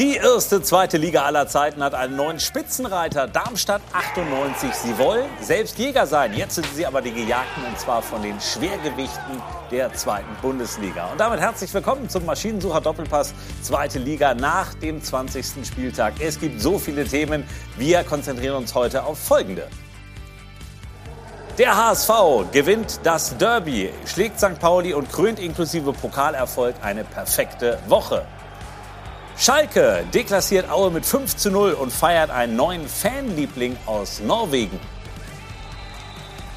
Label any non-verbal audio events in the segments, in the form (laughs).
Die erste zweite Liga aller Zeiten hat einen neuen Spitzenreiter, Darmstadt 98. Sie wollen selbst Jäger sein. Jetzt sind sie aber die Gejagten und zwar von den Schwergewichten der zweiten Bundesliga. Und damit herzlich willkommen zum Maschinensucher Doppelpass zweite Liga nach dem 20. Spieltag. Es gibt so viele Themen. Wir konzentrieren uns heute auf folgende. Der HSV gewinnt das Derby, schlägt St. Pauli und krönt inklusive Pokalerfolg eine perfekte Woche. Schalke deklassiert Aue mit 5 zu 0 und feiert einen neuen Fanliebling aus Norwegen.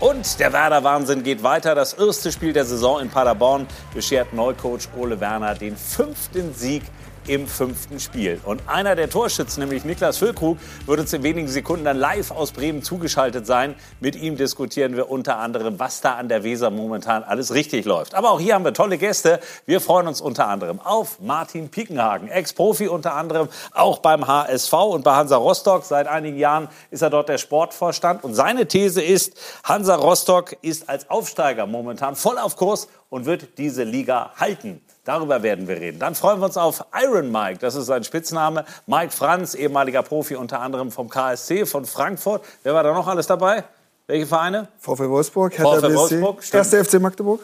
Und der Werder-Wahnsinn geht weiter. Das erste Spiel der Saison in Paderborn beschert Neucoach Ole Werner den fünften Sieg im fünften Spiel. Und einer der Torschützen, nämlich Niklas Füllkrug, wird uns in wenigen Sekunden dann live aus Bremen zugeschaltet sein. Mit ihm diskutieren wir unter anderem, was da an der Weser momentan alles richtig läuft. Aber auch hier haben wir tolle Gäste. Wir freuen uns unter anderem auf Martin Piekenhagen, Ex-Profi unter anderem auch beim HSV und bei Hansa Rostock. Seit einigen Jahren ist er dort der Sportvorstand. Und seine These ist, Hansa Rostock ist als Aufsteiger momentan voll auf Kurs und wird diese Liga halten. Darüber werden wir reden. Dann freuen wir uns auf Iron Mike, das ist sein Spitzname. Mike Franz, ehemaliger Profi unter anderem vom KSC von Frankfurt. Wer war da noch alles dabei? Welche Vereine? VfL Wolfsburg, Hertha VfL Wolfsburg, Erste FC Magdeburg.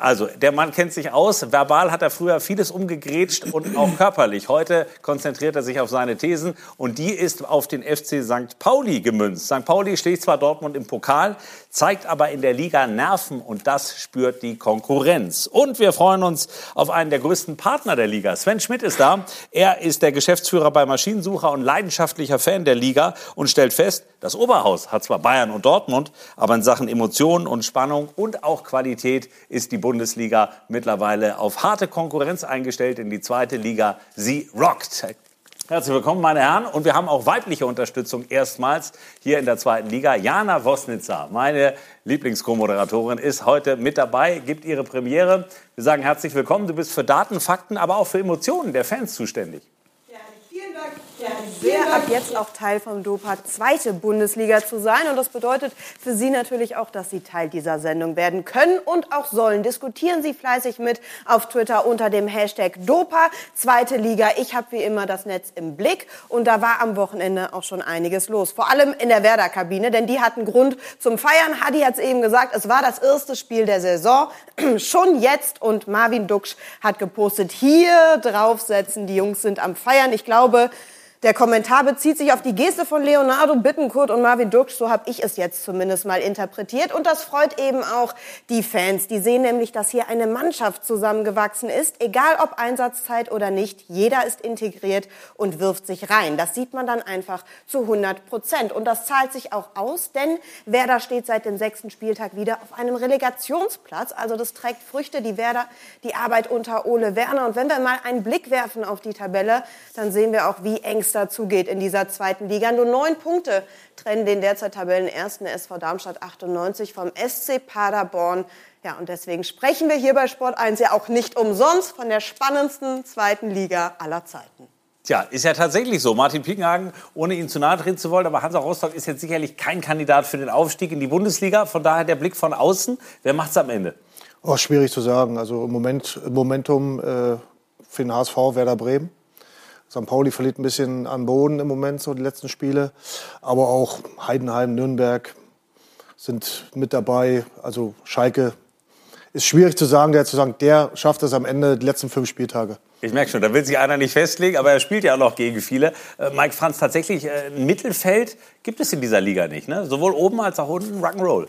Also, der Mann kennt sich aus. Verbal hat er früher vieles umgegrätscht und auch körperlich. Heute konzentriert er sich auf seine Thesen und die ist auf den FC St. Pauli gemünzt. St. Pauli schlägt zwar Dortmund im Pokal, zeigt aber in der Liga Nerven und das spürt die Konkurrenz. Und wir freuen uns auf einen der größten Partner der Liga. Sven Schmidt ist da. Er ist der Geschäftsführer bei Maschinensucher und leidenschaftlicher Fan der Liga und stellt fest, das Oberhaus hat zwar Bayern und Dortmund, aber in Sachen Emotionen und Spannung und auch Qualität ist die Bundesliga mittlerweile auf harte Konkurrenz eingestellt in die zweite Liga. Sie rockt. Herzlich willkommen, meine Herren. Und wir haben auch weibliche Unterstützung erstmals hier in der zweiten Liga. Jana Wosnitzer, meine Lieblings-Co-Moderatorin, ist heute mit dabei, gibt ihre Premiere. Wir sagen herzlich willkommen. Du bist für Daten, Fakten, aber auch für Emotionen der Fans zuständig. Sehr ab jetzt auch Teil vom DOPA zweite Bundesliga zu sein. Und das bedeutet für Sie natürlich auch, dass Sie Teil dieser Sendung werden können und auch sollen. Diskutieren Sie fleißig mit auf Twitter unter dem Hashtag DOPA zweite Liga. Ich habe wie immer das Netz im Blick und da war am Wochenende auch schon einiges los. Vor allem in der Werder-Kabine, denn die hatten Grund zum Feiern. Hadi hat es eben gesagt, es war das erste Spiel der Saison. (clears throat) schon jetzt und Marvin Duksch hat gepostet, hier draufsetzen, die Jungs sind am Feiern. Ich glaube, der Kommentar bezieht sich auf die Geste von Leonardo Bittenkurt und Marvin Duksch, so habe ich es jetzt zumindest mal interpretiert. Und das freut eben auch die Fans. Die sehen nämlich, dass hier eine Mannschaft zusammengewachsen ist, egal ob Einsatzzeit oder nicht. Jeder ist integriert und wirft sich rein. Das sieht man dann einfach zu 100 Prozent. Und das zahlt sich auch aus, denn Werder steht seit dem sechsten Spieltag wieder auf einem Relegationsplatz. Also das trägt Früchte, die Werder, die Arbeit unter Ole Werner. Und wenn wir mal einen Blick werfen auf die Tabelle, dann sehen wir auch, wie eng es dazu geht in dieser zweiten Liga. Nur neun Punkte trennen den derzeit Tabellenersten SV Darmstadt 98 vom SC Paderborn. Ja, und deswegen sprechen wir hier bei Sport 1 ja auch nicht umsonst von der spannendsten zweiten Liga aller Zeiten. Tja, ist ja tatsächlich so. Martin Piekenhagen, ohne ihn zu nahe treten zu wollen, aber Hansa Rostock ist jetzt sicherlich kein Kandidat für den Aufstieg in die Bundesliga. Von daher der Blick von außen. Wer macht es am Ende? Oh, schwierig zu sagen. Also im Moment, Momentum äh, für den HSV Werder Bremen. St. Pauli verliert ein bisschen an Boden im Moment, so die letzten Spiele. Aber auch Heidenheim, Nürnberg sind mit dabei. Also Schalke ist schwierig zu sagen, der zu sagen, der schafft es am Ende die letzten fünf Spieltage. Ich merke schon, da will sich einer nicht festlegen, aber er spielt ja auch noch gegen viele. Äh, Mike Franz, tatsächlich, äh, Mittelfeld gibt es in dieser Liga nicht. Ne? Sowohl oben als auch unten Rock'n'Roll.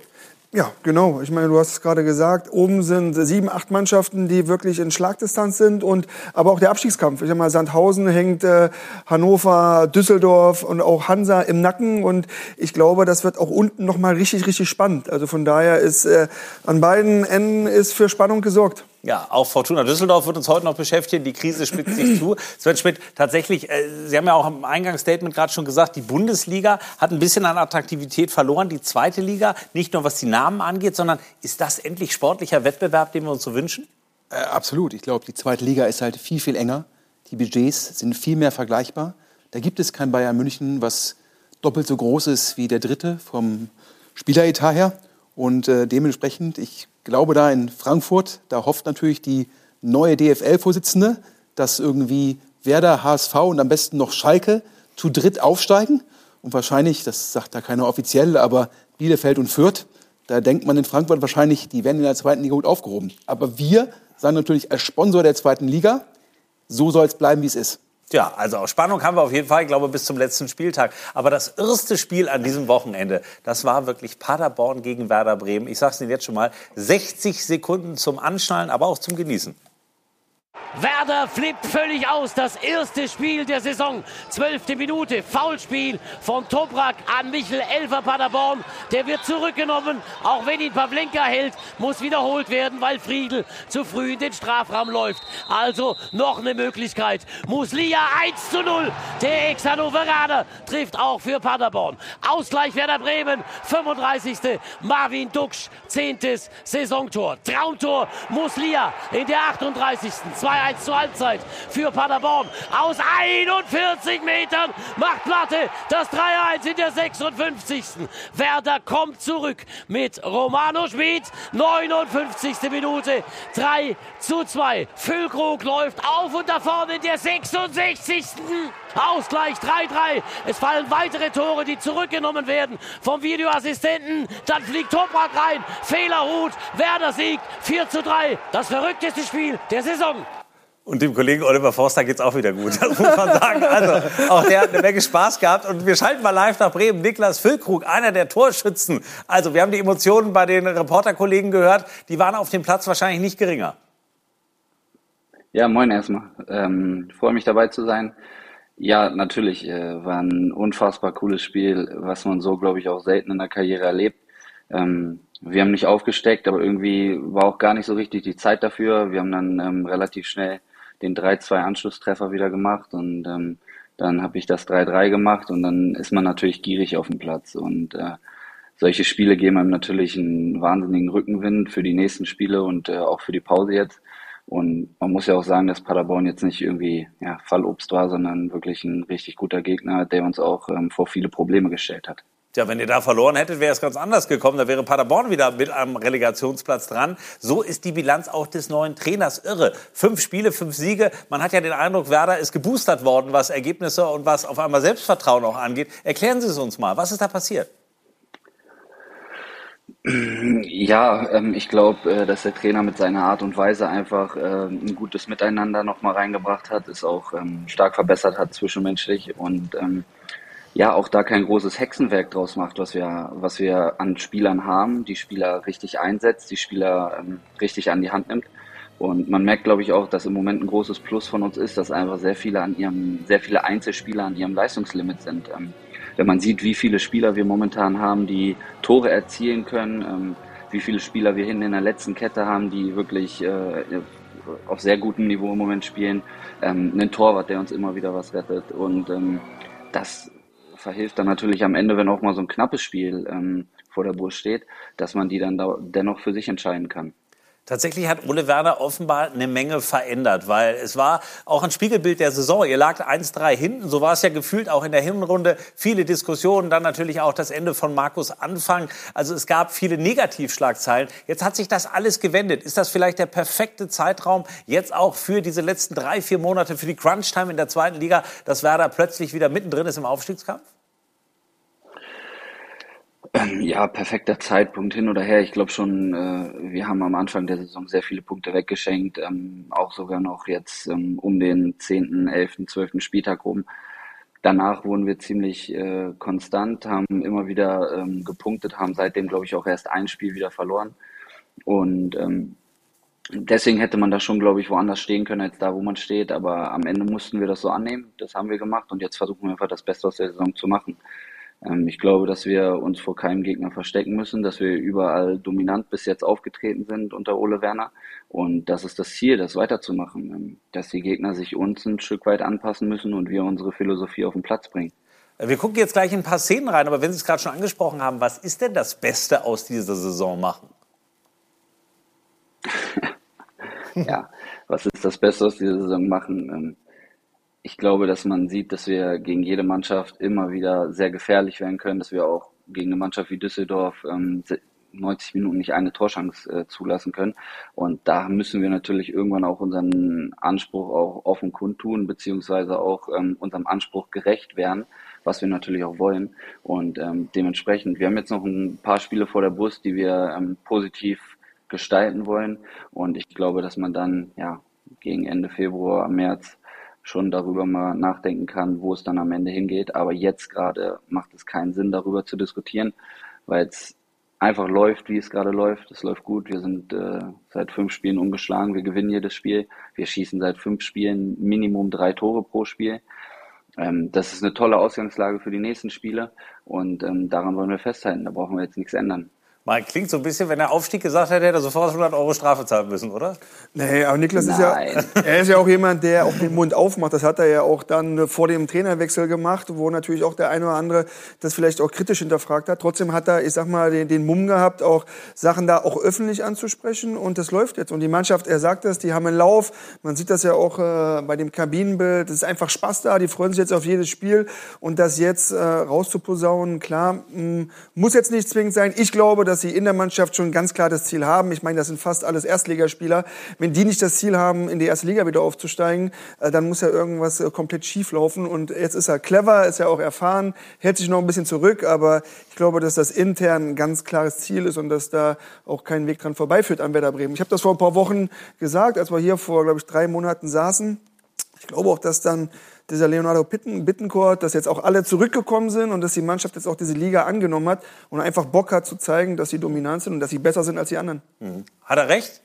Ja, genau. Ich meine, du hast es gerade gesagt, oben sind sieben, acht Mannschaften, die wirklich in Schlagdistanz sind und aber auch der Abstiegskampf. Ich sag mal, Sandhausen hängt äh, Hannover, Düsseldorf und auch Hansa im Nacken und ich glaube, das wird auch unten noch mal richtig, richtig spannend. Also von daher ist äh, an beiden Enden ist für Spannung gesorgt. Ja, auch Fortuna Düsseldorf wird uns heute noch beschäftigen. Die Krise spitzt sich zu. Sven Schmidt, tatsächlich, äh, Sie haben ja auch im Eingangsstatement gerade schon gesagt, die Bundesliga hat ein bisschen an Attraktivität verloren. Die zweite Liga, nicht nur was die Namen angeht, sondern ist das endlich sportlicher Wettbewerb, den wir uns so wünschen? Äh, absolut. Ich glaube, die zweite Liga ist halt viel, viel enger. Die Budgets sind viel mehr vergleichbar. Da gibt es kein Bayern München, was doppelt so groß ist wie der dritte vom Spieleretat her. Und äh, dementsprechend, ich glaube da in Frankfurt, da hofft natürlich die neue DFL-Vorsitzende, dass irgendwie Werder, HSV und am besten noch Schalke zu dritt aufsteigen. Und wahrscheinlich, das sagt da keiner offiziell, aber Bielefeld und Fürth, da denkt man in Frankfurt wahrscheinlich, die werden in der zweiten Liga gut aufgehoben. Aber wir sagen natürlich als Sponsor der zweiten Liga, so soll es bleiben, wie es ist. Ja, also Spannung haben wir auf jeden Fall, ich glaube, bis zum letzten Spieltag. Aber das erste Spiel an diesem Wochenende, das war wirklich Paderborn gegen Werder Bremen. Ich sage es Ihnen jetzt schon mal, 60 Sekunden zum Anschnallen, aber auch zum Genießen. Werder flippt völlig aus. Das erste Spiel der Saison. Zwölfte Minute. Foulspiel von Toprak an Michel Elfer Paderborn. Der wird zurückgenommen. Auch wenn ihn Pavlenka hält, muss wiederholt werden, weil Friedel zu früh in den Strafraum läuft. Also noch eine Möglichkeit. Muslia 1 zu 0. Der Ex-Hannoveraner trifft auch für Paderborn. Ausgleich Werder Bremen. 35. Marvin Duksch. Zehntes Saisontor. Traumtor Muslia in der 38. 2 2-1 zur Halbzeit für Paderborn. Aus 41 Metern macht Platte das 3-1 in der 56. Werder kommt zurück mit Romano Schmid. 59. Minute 3 zu 2. Füllkrug läuft auf und davon in der 66. Ausgleich 3-3. Es fallen weitere Tore, die zurückgenommen werden vom Videoassistenten. Dann fliegt Toprak rein. Fehlerhut. Werder siegt 4 zu 3. Das verrückteste Spiel der Saison. Und dem Kollegen Oliver Forster geht es auch wieder gut, (laughs) das muss man sagen. Also, auch der hat eine Menge Spaß gehabt. Und wir schalten mal live nach Bremen. Niklas Füllkrug, einer der Torschützen. Also, wir haben die Emotionen bei den Reporterkollegen gehört. Die waren auf dem Platz wahrscheinlich nicht geringer. Ja, moin erstmal. Ähm, freue mich dabei zu sein. Ja, natürlich äh, war ein unfassbar cooles Spiel, was man so, glaube ich, auch selten in der Karriere erlebt. Ähm, wir haben nicht aufgesteckt, aber irgendwie war auch gar nicht so richtig die Zeit dafür. Wir haben dann ähm, relativ schnell den 3-2 Anschlusstreffer wieder gemacht und ähm, dann habe ich das 3-3 gemacht und dann ist man natürlich gierig auf dem Platz und äh, solche Spiele geben einem natürlich einen wahnsinnigen Rückenwind für die nächsten Spiele und äh, auch für die Pause jetzt. Und man muss ja auch sagen, dass Paderborn jetzt nicht irgendwie ja, Fallobst war, sondern wirklich ein richtig guter Gegner, der uns auch ähm, vor viele Probleme gestellt hat. Tja, wenn ihr da verloren hättet, wäre es ganz anders gekommen. Da wäre Paderborn wieder mit am Relegationsplatz dran. So ist die Bilanz auch des neuen Trainers irre. Fünf Spiele, fünf Siege. Man hat ja den Eindruck, Werder ist geboostert worden, was Ergebnisse und was auf einmal Selbstvertrauen auch angeht. Erklären Sie es uns mal. Was ist da passiert? Ja, ähm, ich glaube, äh, dass der Trainer mit seiner Art und Weise einfach äh, ein gutes Miteinander nochmal reingebracht hat, es auch ähm, stark verbessert hat zwischenmenschlich und ähm, ja auch da kein großes Hexenwerk draus macht, was wir, was wir an Spielern haben, die Spieler richtig einsetzt, die Spieler ähm, richtig an die Hand nimmt. Und man merkt, glaube ich, auch, dass im Moment ein großes Plus von uns ist, dass einfach sehr viele an ihrem, sehr viele Einzelspieler an ihrem Leistungslimit sind. Wenn man sieht, wie viele Spieler wir momentan haben, die Tore erzielen können, ähm, wie viele Spieler wir hinten in der letzten Kette haben, die wirklich äh, auf sehr gutem Niveau im Moment spielen, ähm, einen Torwart, der uns immer wieder was rettet. Und ähm, das verhilft dann natürlich am Ende, wenn auch mal so ein knappes Spiel ähm, vor der Brust steht, dass man die dann da dennoch für sich entscheiden kann. Tatsächlich hat Ole Werner offenbar eine Menge verändert, weil es war auch ein Spiegelbild der Saison. Ihr lag 1-3 hinten, so war es ja gefühlt auch in der Hinrunde. Viele Diskussionen, dann natürlich auch das Ende von Markus Anfang. Also es gab viele Negativschlagzeilen. Jetzt hat sich das alles gewendet. Ist das vielleicht der perfekte Zeitraum jetzt auch für diese letzten drei, vier Monate, für die Crunch-Time in der zweiten Liga, dass Werder plötzlich wieder mittendrin ist im Aufstiegskampf? Ja, perfekter Zeitpunkt hin oder her. Ich glaube schon, äh, wir haben am Anfang der Saison sehr viele Punkte weggeschenkt, ähm, auch sogar noch jetzt ähm, um den 10., 11., 12. Spieltag rum. Danach wurden wir ziemlich äh, konstant, haben immer wieder ähm, gepunktet, haben seitdem, glaube ich, auch erst ein Spiel wieder verloren. Und ähm, deswegen hätte man da schon, glaube ich, woanders stehen können als da, wo man steht. Aber am Ende mussten wir das so annehmen. Das haben wir gemacht und jetzt versuchen wir einfach das Beste aus der Saison zu machen. Ähm, ich glaube, dass wir uns vor keinem Gegner verstecken müssen, dass wir überall dominant bis jetzt aufgetreten sind unter Ole Werner. Und das ist das Ziel, das weiterzumachen, ähm, dass die Gegner sich uns ein Stück weit anpassen müssen und wir unsere Philosophie auf den Platz bringen. Wir gucken jetzt gleich in ein paar Szenen rein, aber wenn Sie es gerade schon angesprochen haben, was ist denn das Beste aus dieser Saison machen? (laughs) ja, was ist das Beste aus dieser Saison machen? Ich glaube, dass man sieht, dass wir gegen jede Mannschaft immer wieder sehr gefährlich werden können, dass wir auch gegen eine Mannschaft wie Düsseldorf ähm, 90 Minuten nicht eine Torschance äh, zulassen können. Und da müssen wir natürlich irgendwann auch unseren Anspruch auch offen kundtun, beziehungsweise auch ähm, unserem Anspruch gerecht werden, was wir natürlich auch wollen. Und ähm, dementsprechend, wir haben jetzt noch ein paar Spiele vor der Brust, die wir ähm, positiv gestalten wollen. Und ich glaube, dass man dann ja gegen Ende Februar, März schon darüber mal nachdenken kann, wo es dann am Ende hingeht. Aber jetzt gerade macht es keinen Sinn, darüber zu diskutieren, weil es einfach läuft, wie es gerade läuft. Es läuft gut. Wir sind äh, seit fünf Spielen ungeschlagen. Wir gewinnen jedes Spiel. Wir schießen seit fünf Spielen Minimum drei Tore pro Spiel. Ähm, das ist eine tolle Ausgangslage für die nächsten Spiele und ähm, daran wollen wir festhalten. Da brauchen wir jetzt nichts ändern. Mal klingt so ein bisschen, wenn er Aufstieg gesagt hätte, hätte er sofort 100 Euro Strafe zahlen müssen, oder? Nee, aber Niklas ist ja, (laughs) er ist ja auch jemand, der auch den Mund aufmacht. Das hat er ja auch dann vor dem Trainerwechsel gemacht, wo natürlich auch der eine oder andere das vielleicht auch kritisch hinterfragt hat. Trotzdem hat er, ich sag mal, den, den Mumm gehabt, auch Sachen da auch öffentlich anzusprechen und das läuft jetzt. Und die Mannschaft, er sagt das, die haben einen Lauf. Man sieht das ja auch äh, bei dem Kabinenbild. Es ist einfach Spaß da. Die freuen sich jetzt auf jedes Spiel und das jetzt äh, rauszuposaunen, klar, mh, muss jetzt nicht zwingend sein. Ich glaube, dass sie in der Mannschaft schon ganz klar das Ziel haben. Ich meine, das sind fast alles Erstligaspieler. Wenn die nicht das Ziel haben, in die erste Liga wieder aufzusteigen, äh, dann muss ja irgendwas äh, komplett schief laufen. Und jetzt ist er clever, ist ja auch erfahren, hält sich noch ein bisschen zurück, aber ich glaube, dass das intern ein ganz klares Ziel ist und dass da auch kein Weg dran vorbeiführt an Werder Bremen. Ich habe das vor ein paar Wochen gesagt, als wir hier vor, glaube ich, drei Monaten saßen. Ich glaube auch, dass dann dieser Leonardo Bittencourt, dass jetzt auch alle zurückgekommen sind und dass die Mannschaft jetzt auch diese Liga angenommen hat und einfach Bock hat zu zeigen, dass sie dominant sind und dass sie besser sind als die anderen. Mhm. Hat er recht?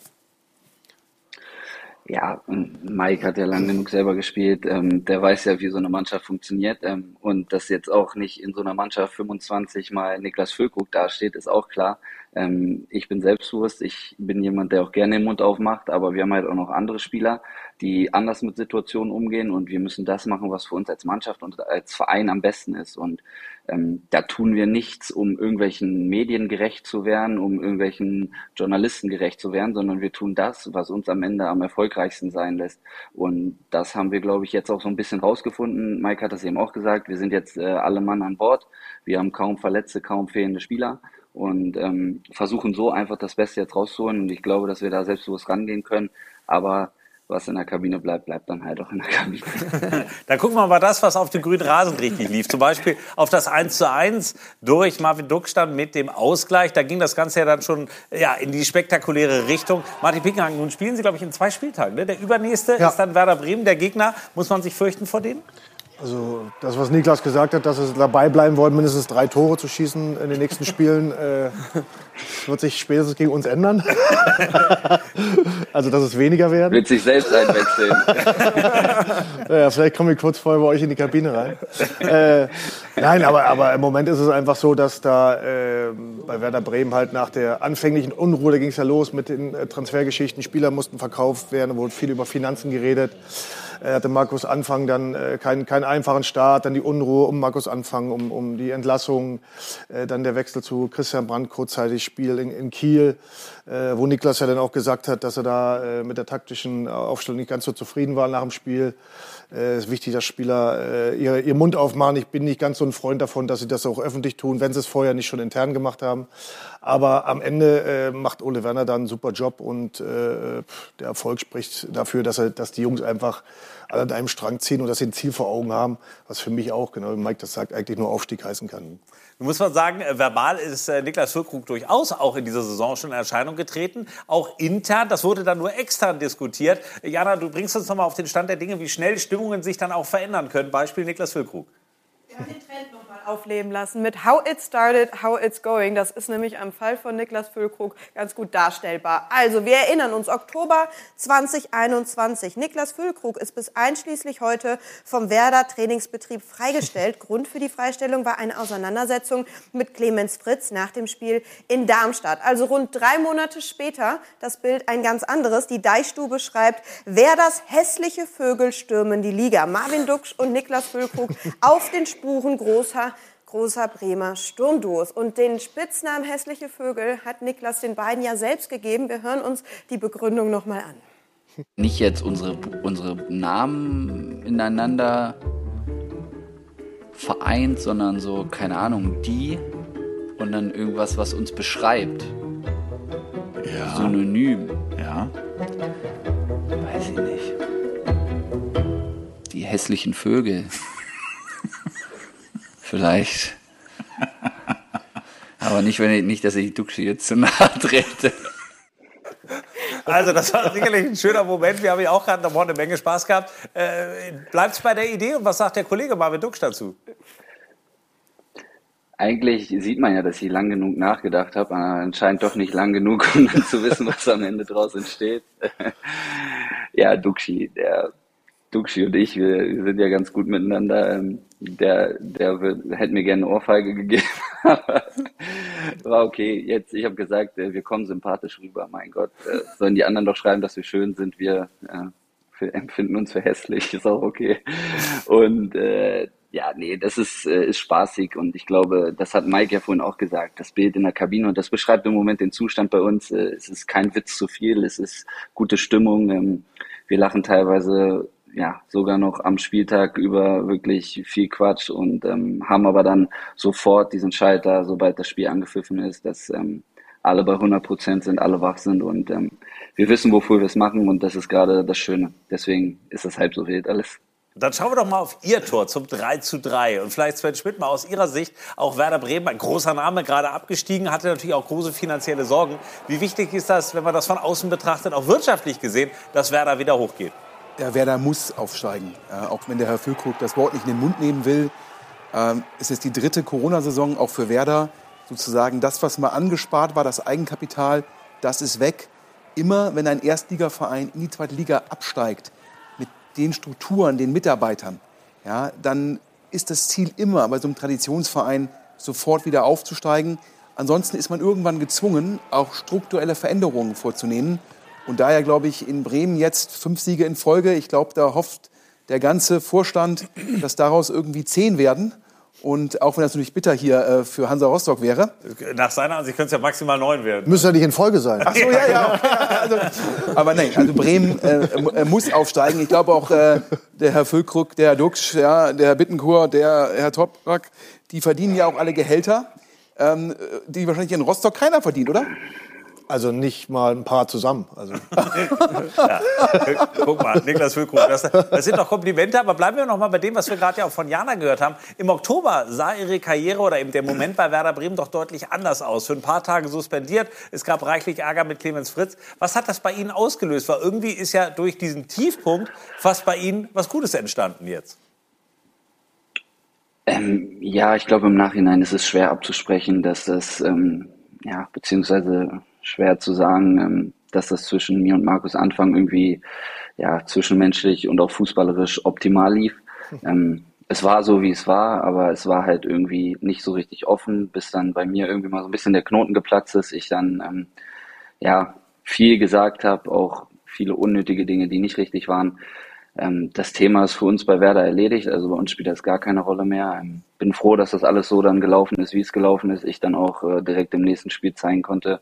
Ja, Mike hat ja lange genug selber gespielt. Ähm, der weiß ja, wie so eine Mannschaft funktioniert. Ähm, und dass jetzt auch nicht in so einer Mannschaft 25 mal Niklas Füllkrug dasteht, ist auch klar. Ähm, ich bin selbstbewusst. Ich bin jemand, der auch gerne den Mund aufmacht. Aber wir haben halt auch noch andere Spieler, die anders mit Situationen umgehen. Und wir müssen das machen, was für uns als Mannschaft und als Verein am besten ist. Und ähm, da tun wir nichts, um irgendwelchen Medien gerecht zu werden, um irgendwelchen Journalisten gerecht zu werden, sondern wir tun das, was uns am Ende am erfolgreichsten sein lässt. Und das haben wir, glaube ich, jetzt auch so ein bisschen rausgefunden. Mike hat das eben auch gesagt. Wir sind jetzt äh, alle Mann an Bord. Wir haben kaum Verletzte, kaum fehlende Spieler und ähm, versuchen so einfach das Beste jetzt rauszuholen. Und ich glaube, dass wir da selbstbewusst rangehen können. Aber was in der Kabine bleibt, bleibt dann halt auch in der Kabine. (laughs) dann gucken wir mal das, was auf dem grünen Rasen richtig lief. Zum Beispiel auf das 1 zu 1 durch Marvin Duckstand mit dem Ausgleich. Da ging das Ganze ja dann schon ja, in die spektakuläre Richtung. Martin Pickenhagen, nun spielen Sie, glaube ich, in zwei Spieltagen. Ne? Der übernächste ja. ist dann Werder Bremen. Der Gegner, muss man sich fürchten vor denen? Also das, was Niklas gesagt hat, dass sie dabei bleiben wollen, mindestens drei Tore zu schießen in den nächsten Spielen, äh, wird sich spätestens gegen uns ändern. (laughs) also dass es weniger werden. Wird sich selbst einwechseln. (laughs) ja, vielleicht komme ich kurz vorher bei euch in die Kabine rein. Äh, nein, aber, aber im Moment ist es einfach so, dass da äh, bei Werder Bremen halt nach der anfänglichen Unruhe, da ging es ja los mit den äh, Transfergeschichten, Spieler mussten verkauft werden, wurde viel über Finanzen geredet. Er hatte Markus Anfang dann äh, keinen, keinen einfachen Start, dann die Unruhe um Markus Anfang, um, um die Entlassung, äh, dann der Wechsel zu Christian Brandt, kurzzeitig Spiel in, in Kiel, äh, wo Niklas ja dann auch gesagt hat, dass er da äh, mit der taktischen Aufstellung nicht ganz so zufrieden war nach dem Spiel. Es ist wichtig, dass Spieler äh, ihr, ihr Mund aufmachen. Ich bin nicht ganz so ein Freund davon, dass sie das auch öffentlich tun, wenn sie es vorher nicht schon intern gemacht haben. Aber am Ende äh, macht Ole Werner da einen super Job und äh, der Erfolg spricht dafür, dass, er, dass die Jungs einfach alle an einem Strang ziehen und dass sie ein Ziel vor Augen haben, was für mich auch, genau wie Mike das sagt, eigentlich nur Aufstieg heißen kann. Muss man sagen, äh, verbal ist äh, Niklas Füllkrug durchaus auch in dieser Saison schon in Erscheinung getreten. Auch intern, das wurde dann nur extern diskutiert. Jana, du bringst uns nochmal auf den Stand der Dinge, wie schnell Stimmungen sich dann auch verändern können. Beispiel Niklas Füllkrug. Wir haben den Trend noch aufleben lassen mit How It Started, How It's Going. Das ist nämlich am Fall von Niklas Füllkrug ganz gut darstellbar. Also, wir erinnern uns, Oktober 2021. Niklas Füllkrug ist bis einschließlich heute vom Werder Trainingsbetrieb freigestellt. (laughs) Grund für die Freistellung war eine Auseinandersetzung mit Clemens Fritz nach dem Spiel in Darmstadt. Also rund drei Monate später, das Bild ein ganz anderes. Die Deichstube schreibt, Werders hässliche Vögel stürmen die Liga. Marvin Duksch und Niklas Füllkrug (laughs) auf den Spuren großer großer Bremer Sturmduos. Und den Spitznamen Hässliche Vögel hat Niklas den beiden ja selbst gegeben. Wir hören uns die Begründung noch mal an. Nicht jetzt unsere, unsere Namen ineinander vereint, sondern so, keine Ahnung, die. Und und dann irgendwas, was uns beschreibt. Ja. Synonym. Ja. Weiß ich nicht. Die hässlichen Vögel. Vielleicht. Aber nicht, wenn ich, nicht, dass ich Duxi jetzt zu nahe trete. Also das war sicherlich ein schöner Moment. Wir haben ja auch gerade noch eine Menge Spaß gehabt. Äh, Bleibt es bei der Idee und was sagt der Kollege Marvin Dux dazu? Eigentlich sieht man ja, dass ich lang genug nachgedacht habe, aber anscheinend doch nicht lang genug, um dann zu wissen, was am Ende draus entsteht. (laughs) ja, Duxi, der Duxi und ich, wir, wir sind ja ganz gut miteinander. Ähm, Der, der wird, hätte mir gerne eine Ohrfeige gegeben. (laughs) War okay. Jetzt, ich habe gesagt, äh, wir kommen sympathisch rüber. Mein Gott, äh, sollen die anderen doch schreiben, dass wir schön sind. Wir, äh, wir empfinden uns für hässlich. Ist auch okay. Und äh, ja, nee, das ist, ist spaßig und ich glaube, das hat Mike ja vorhin auch gesagt, das Bild in der Kabine und das beschreibt im Moment den Zustand bei uns. Es ist kein Witz zu viel, es ist gute Stimmung. Ähm, wir lachen teilweise ja sogar noch am Spieltag über wirklich viel Quatsch und ähm, haben aber dann sofort diesen Schalter, sobald das Spiel angepfiffen ist, dass ähm, alle bei 100 Prozent sind, alle wach sind und ähm, wir wissen, wofür wir es machen und das ist gerade das Schöne. Deswegen ist das halb so wild alles. Dann schauen wir doch mal auf Ihr Tor zum 3 zu 3. Und vielleicht, Sven Schmidt, mal aus Ihrer Sicht, auch Werder Bremen, ein großer Name, gerade abgestiegen, hatte natürlich auch große finanzielle Sorgen. Wie wichtig ist das, wenn man das von außen betrachtet, auch wirtschaftlich gesehen, dass Werder wieder hochgeht? Ja, Werder muss aufsteigen. Ja, auch wenn der Herr Füllkrug das Wort nicht in den Mund nehmen will. Ähm, es ist die dritte Corona-Saison auch für Werder. Sozusagen das, was mal angespart war, das Eigenkapital, das ist weg. Immer wenn ein Erstligaverein in die zweite Liga absteigt, mit den Strukturen, den Mitarbeitern, ja, dann ist das Ziel immer bei so einem Traditionsverein sofort wieder aufzusteigen. Ansonsten ist man irgendwann gezwungen, auch strukturelle Veränderungen vorzunehmen. Und daher glaube ich in Bremen jetzt fünf Siege in Folge. Ich glaube, da hofft der ganze Vorstand, dass daraus irgendwie zehn werden. Und auch wenn das natürlich bitter hier äh, für Hansa Rostock wäre. Nach seiner Ansicht könnte es ja maximal neun werden. Müsste ja nicht in Folge sein. Ach so, ja, ja. Okay. Also, aber nein, also Bremen äh, muss aufsteigen. Ich glaube auch äh, der Herr Füllkrug, der Herr Dux, ja, der Herr Bittencourt, der Herr Toprak, die verdienen ja auch alle Gehälter, ähm, die wahrscheinlich in Rostock keiner verdient, oder? Also nicht mal ein paar zusammen. Also. (laughs) ja. Guck mal, Niklas Füllkrug, das, das, sind doch Komplimente, aber bleiben wir noch mal bei dem, was wir gerade ja auch von Jana gehört haben. Im Oktober sah ihre Karriere oder eben der Moment bei Werder Bremen doch deutlich anders aus. Für ein paar Tage suspendiert, es gab reichlich Ärger mit Clemens Fritz. Was hat das bei Ihnen ausgelöst? Weil irgendwie ist ja durch diesen Tiefpunkt fast bei Ihnen was Gutes entstanden jetzt. Ähm, ja, ich glaube im Nachhinein ist es schwer abzusprechen, dass das, ähm, ja, beziehungsweise schwer zu sagen, ähm, dass das zwischen mir und Markus Anfang irgendwie ja zwischenmenschlich und auch fußballerisch optimal lief. (laughs) Ähm, es war so, wie es war, aber es war halt irgendwie nicht so richtig offen, bis dann bei mir irgendwie mal so ein bisschen der Knoten geplatzt ist. Ich dann ähm, ja viel gesagt habe, auch viele unnötige Dinge, die nicht richtig waren. Ähm, das Thema ist für uns bei Werder erledigt, also bei uns spielt das gar keine Rolle mehr. Bin froh, dass das alles so dann gelaufen ist, wie es gelaufen ist. Ich dann auch äh, direkt im nächsten Spiel zeigen konnte,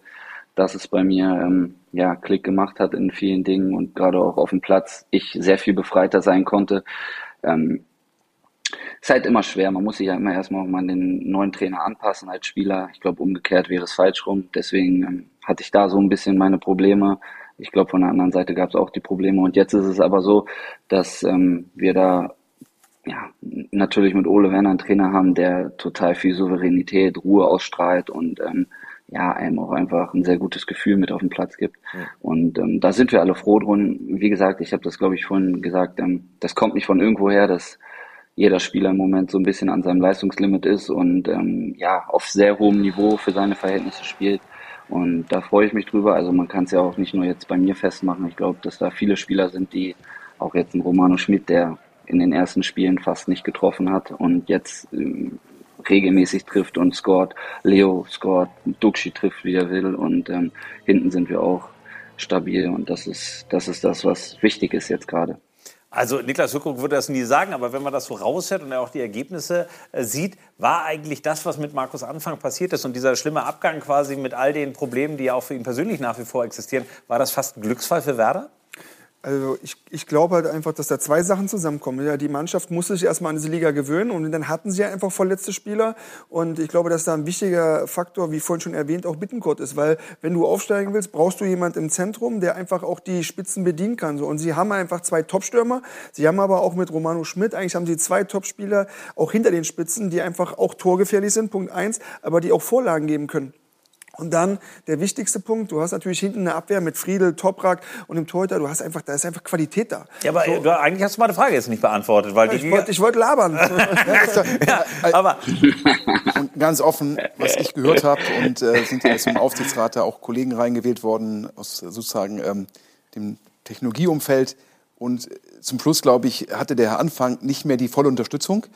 dass es bei mir ähm, ja Klick gemacht hat in vielen Dingen und gerade auch auf dem Platz ich sehr viel befreiter sein konnte. Ähm, ist halt immer schwer. Man muss sich ja immer erstmal auch mal an den neuen Trainer anpassen als Spieler. Ich glaube, umgekehrt wäre es falsch rum. Deswegen ähm, hatte ich da so ein bisschen meine Probleme. Ich glaube, von der anderen Seite gab es auch die Probleme. Und jetzt ist es aber so, dass ähm, wir da ja natürlich mit Ole Werner einen Trainer haben, der total viel Souveränität, Ruhe ausstrahlt und ähm, ja, einem auch einfach ein sehr gutes Gefühl mit auf den Platz gibt. Ja. Und ähm, da sind wir alle froh drum. Wie gesagt, ich habe das, glaube ich, vorhin gesagt, ähm, das kommt nicht von irgendwoher, dass jeder Spieler im Moment so ein bisschen an seinem Leistungslimit ist und ähm, ja, auf sehr hohem Niveau für seine Verhältnisse spielt. Und da freue ich mich drüber. Also man kann es ja auch nicht nur jetzt bei mir festmachen. Ich glaube, dass da viele Spieler sind, die auch jetzt ein Romano Schmidt, der in den ersten Spielen fast nicht getroffen hat und jetzt ähm, regelmäßig trifft und scored. Leo scored, Duxi trifft, wie er will und ähm, hinten sind wir auch stabil und das ist, das ist das, was wichtig ist jetzt gerade. Also Niklas Hückruck würde das nie sagen, aber wenn man das so raushört und auch die Ergebnisse äh, sieht, war eigentlich das, was mit Markus Anfang passiert ist und dieser schlimme Abgang quasi mit all den Problemen, die ja auch für ihn persönlich nach wie vor existieren, war das fast ein Glücksfall für Werder? Also ich, ich glaube halt einfach, dass da zwei Sachen zusammenkommen. Ja, die Mannschaft muss sich erstmal an diese Liga gewöhnen und dann hatten sie ja einfach verletzte Spieler. Und ich glaube, dass da ein wichtiger Faktor, wie vorhin schon erwähnt, auch Bittenkurt ist. Weil wenn du aufsteigen willst, brauchst du jemand im Zentrum, der einfach auch die Spitzen bedienen kann. So. Und sie haben einfach zwei Topstürmer. Sie haben aber auch mit Romano Schmidt, eigentlich haben sie zwei Topspieler auch hinter den Spitzen, die einfach auch torgefährlich sind, Punkt eins, aber die auch Vorlagen geben können. Und dann der wichtigste Punkt, du hast natürlich hinten eine Abwehr mit Friedel, Toprak und dem Torhüter, du hast einfach, da ist einfach Qualität da. Ja, aber so. du, eigentlich hast du meine Frage jetzt nicht beantwortet, weil ja, ich wollte wollt labern. (laughs) (laughs) ja, aber (laughs) und ganz offen, was ich gehört habe und äh, sind ja jetzt im Aufsichtsrat da auch Kollegen reingewählt worden aus sozusagen ähm, dem Technologieumfeld und zum Schluss, glaube ich, hatte der Herr Anfang nicht mehr die volle Unterstützung.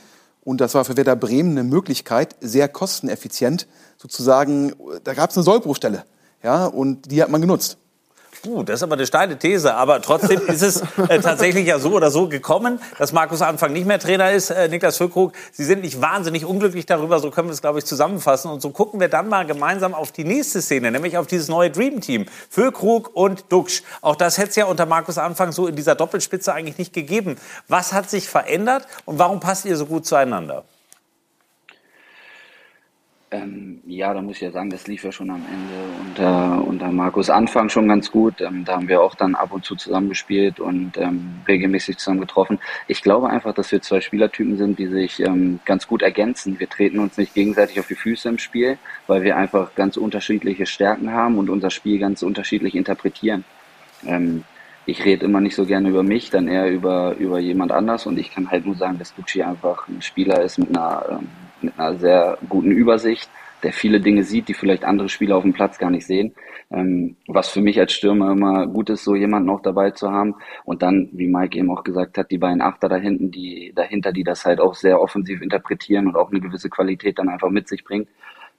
Und das war für Werder Bremen eine Möglichkeit, sehr kosteneffizient sozusagen, da gab es eine Sollbruchstelle. Ja, und die hat man genutzt. Uh, das ist aber eine steile These. Aber trotzdem ist es äh, tatsächlich ja so oder so gekommen, dass Markus Anfang nicht mehr Trainer ist. Äh, Niklas Füllkrug, Sie sind nicht wahnsinnig unglücklich darüber. So können wir es, glaube ich, zusammenfassen. Und so gucken wir dann mal gemeinsam auf die nächste Szene, nämlich auf dieses neue Dream Team. Füllkrug und Duxch. Auch das hätte es ja unter Markus Anfang so in dieser Doppelspitze eigentlich nicht gegeben. Was hat sich verändert und warum passt ihr so gut zueinander? Ähm, ja, da muss ich ja sagen, das lief ja schon am Ende unter, unter Markus Anfang schon ganz gut. Ähm, da haben wir auch dann ab und zu zusammengespielt und ähm, regelmäßig zusammen getroffen. Ich glaube einfach, dass wir zwei Spielertypen sind, die sich ähm, ganz gut ergänzen. Wir treten uns nicht gegenseitig auf die Füße im Spiel, weil wir einfach ganz unterschiedliche Stärken haben und unser Spiel ganz unterschiedlich interpretieren. Ähm, ich rede immer nicht so gerne über mich, dann eher über, über jemand anders und ich kann halt nur sagen, dass Gucci einfach ein Spieler ist mit einer ähm, mit einer sehr guten Übersicht, der viele Dinge sieht, die vielleicht andere Spieler auf dem Platz gar nicht sehen. Ähm, was für mich als Stürmer immer gut ist, so jemanden auch dabei zu haben. Und dann, wie Mike eben auch gesagt hat, die beiden Achter da hinten, die dahinter, die das halt auch sehr offensiv interpretieren und auch eine gewisse Qualität dann einfach mit sich bringen.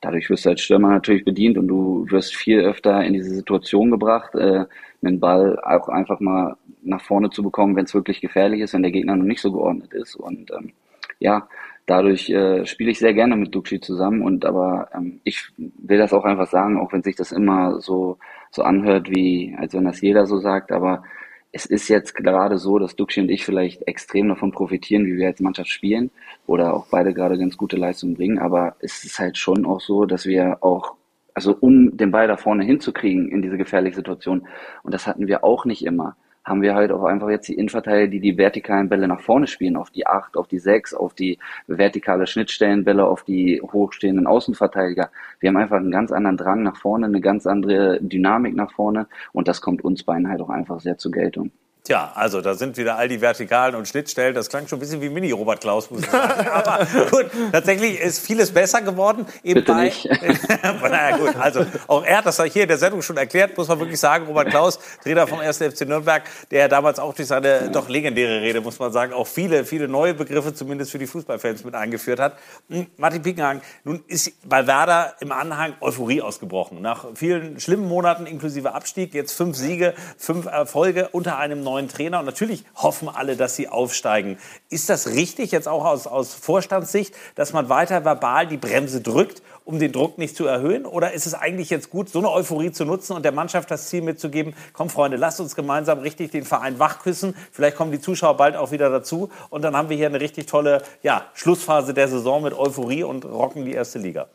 Dadurch wirst du als Stürmer natürlich bedient und du wirst viel öfter in diese Situation gebracht, äh, einen Ball auch einfach mal nach vorne zu bekommen, wenn es wirklich gefährlich ist, wenn der Gegner noch nicht so geordnet ist. Und ähm, ja, dadurch äh, spiele ich sehr gerne mit Duxi zusammen und aber ähm, ich will das auch einfach sagen, auch wenn sich das immer so so anhört, wie als wenn das jeder so sagt, aber es ist jetzt gerade so, dass Duxi und ich vielleicht extrem davon profitieren, wie wir als Mannschaft spielen oder auch beide gerade ganz gute Leistungen bringen, aber es ist halt schon auch so, dass wir auch also um den Ball da vorne hinzukriegen in diese gefährliche Situation und das hatten wir auch nicht immer haben wir halt auch einfach jetzt die Innenverteidiger, die die vertikalen Bälle nach vorne spielen, auf die 8, auf die 6, auf die vertikale Schnittstellenbälle, auf die hochstehenden Außenverteidiger. Wir haben einfach einen ganz anderen Drang nach vorne, eine ganz andere Dynamik nach vorne und das kommt uns beiden halt auch einfach sehr zur Geltung. Tja, also da sind wieder all die Vertikalen und Schnittstellen. Das klang schon ein bisschen wie Mini-Robert Klaus, muss ich sagen. (laughs) Aber gut, tatsächlich ist vieles besser geworden. Eben Bitte bei, nicht. (laughs) naja, gut, also auch er hat das hier in der Sendung schon erklärt, muss man wirklich sagen. Robert Klaus, Trainer vom 1. FC Nürnberg, der damals auch durch seine doch legendäre Rede, muss man sagen, auch viele, viele neue Begriffe zumindest für die Fußballfans mit eingeführt hat. Hm, Martin Piekenhagen, nun ist bei Werder im Anhang Euphorie ausgebrochen. Nach vielen schlimmen Monaten inklusive Abstieg, jetzt fünf Siege, fünf Erfolge unter einem neuen Trainer und natürlich hoffen alle, dass sie aufsteigen. Ist das richtig, jetzt auch aus, aus Vorstandssicht, dass man weiter verbal die Bremse drückt, um den Druck nicht zu erhöhen? Oder ist es eigentlich jetzt gut, so eine Euphorie zu nutzen und der Mannschaft das Ziel mitzugeben, komm Freunde, lasst uns gemeinsam richtig den Verein wachküssen, vielleicht kommen die Zuschauer bald auch wieder dazu und dann haben wir hier eine richtig tolle ja, Schlussphase der Saison mit Euphorie und rocken die erste Liga.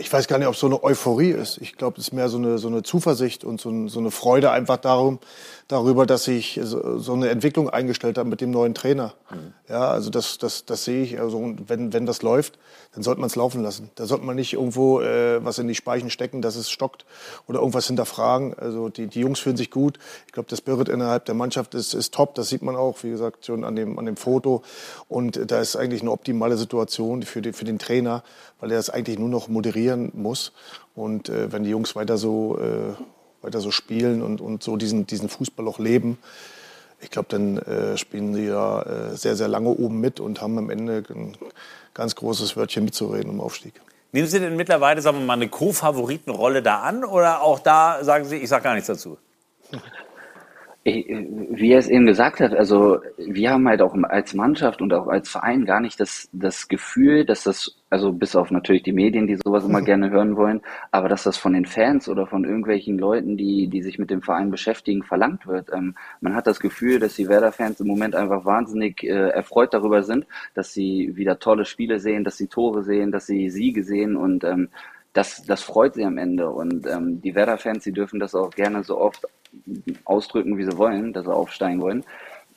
Ich weiß gar nicht, ob es so eine Euphorie ist. Ich glaube, es ist mehr so eine, so eine Zuversicht und so, so eine Freude einfach darum, darüber, dass sich so, eine Entwicklung eingestellt hat mit dem neuen Trainer. Mhm. Ja, also das, das, das sehe ich. Also wenn, wenn das läuft, dann sollte man es laufen lassen. Da sollte man nicht irgendwo äh, was in die Speichen stecken, dass es stockt oder irgendwas hinterfragen. Also die, die Jungs fühlen sich gut. Ich glaube, das Spirit innerhalb der Mannschaft ist, ist top. Das sieht man auch, wie gesagt, schon an dem, an dem Foto. Und da ist eigentlich eine optimale Situation für, die, für den Trainer, weil er das eigentlich nur noch moderieren muss. Und äh, wenn die Jungs weiter so äh, weiter so spielen und, und so diesen, diesen Fußball auch leben, ich glaube, dann äh, spielen sie ja äh, sehr, sehr lange oben mit und haben am Ende ein ganz großes Wörtchen mitzureden im Aufstieg. Nehmen Sie denn mittlerweile, sagen wir mal, eine Co-Favoritenrolle da an oder auch da sagen Sie, ich sage gar nichts dazu? (laughs) Wie er es eben gesagt hat, also wir haben halt auch als Mannschaft und auch als Verein gar nicht das, das Gefühl, dass das, also bis auf natürlich die Medien, die sowas immer gerne hören wollen, aber dass das von den Fans oder von irgendwelchen Leuten, die, die sich mit dem Verein beschäftigen, verlangt wird. Ähm, man hat das Gefühl, dass die Werder-Fans im Moment einfach wahnsinnig äh, erfreut darüber sind, dass sie wieder tolle Spiele sehen, dass sie Tore sehen, dass sie Siege sehen und ähm, das, das freut sie am Ende. Und ähm, die Werder-Fans, die dürfen das auch gerne so oft ausdrücken, wie sie wollen, dass sie aufsteigen wollen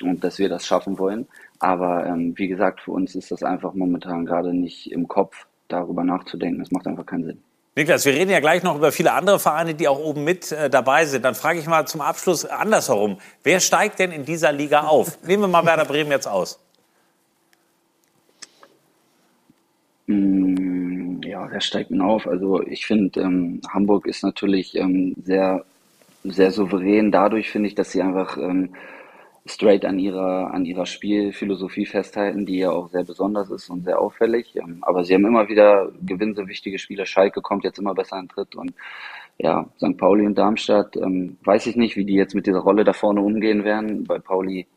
und dass wir das schaffen wollen. Aber ähm, wie gesagt, für uns ist das einfach momentan gerade nicht im Kopf, darüber nachzudenken. Das macht einfach keinen Sinn. Niklas, wir reden ja gleich noch über viele andere Vereine, die auch oben mit äh, dabei sind. Dann frage ich mal zum Abschluss andersherum. Wer steigt denn in dieser Liga auf? (laughs) Nehmen wir mal Werder Bremen jetzt aus. Mm, ja, wer steigt denn auf? Also ich finde, ähm, Hamburg ist natürlich ähm, sehr sehr souverän dadurch, finde ich, dass sie einfach ähm, straight an ihrer, an ihrer Spielphilosophie festhalten, die ja auch sehr besonders ist und sehr auffällig. Ähm, aber sie haben immer wieder gewinnen so wichtige Spiele. Schalke kommt jetzt immer besser in Tritt und ja, St. Pauli und Darmstadt, ähm, weiß ich nicht, wie die jetzt mit dieser Rolle da vorne umgehen werden. Bei Pauli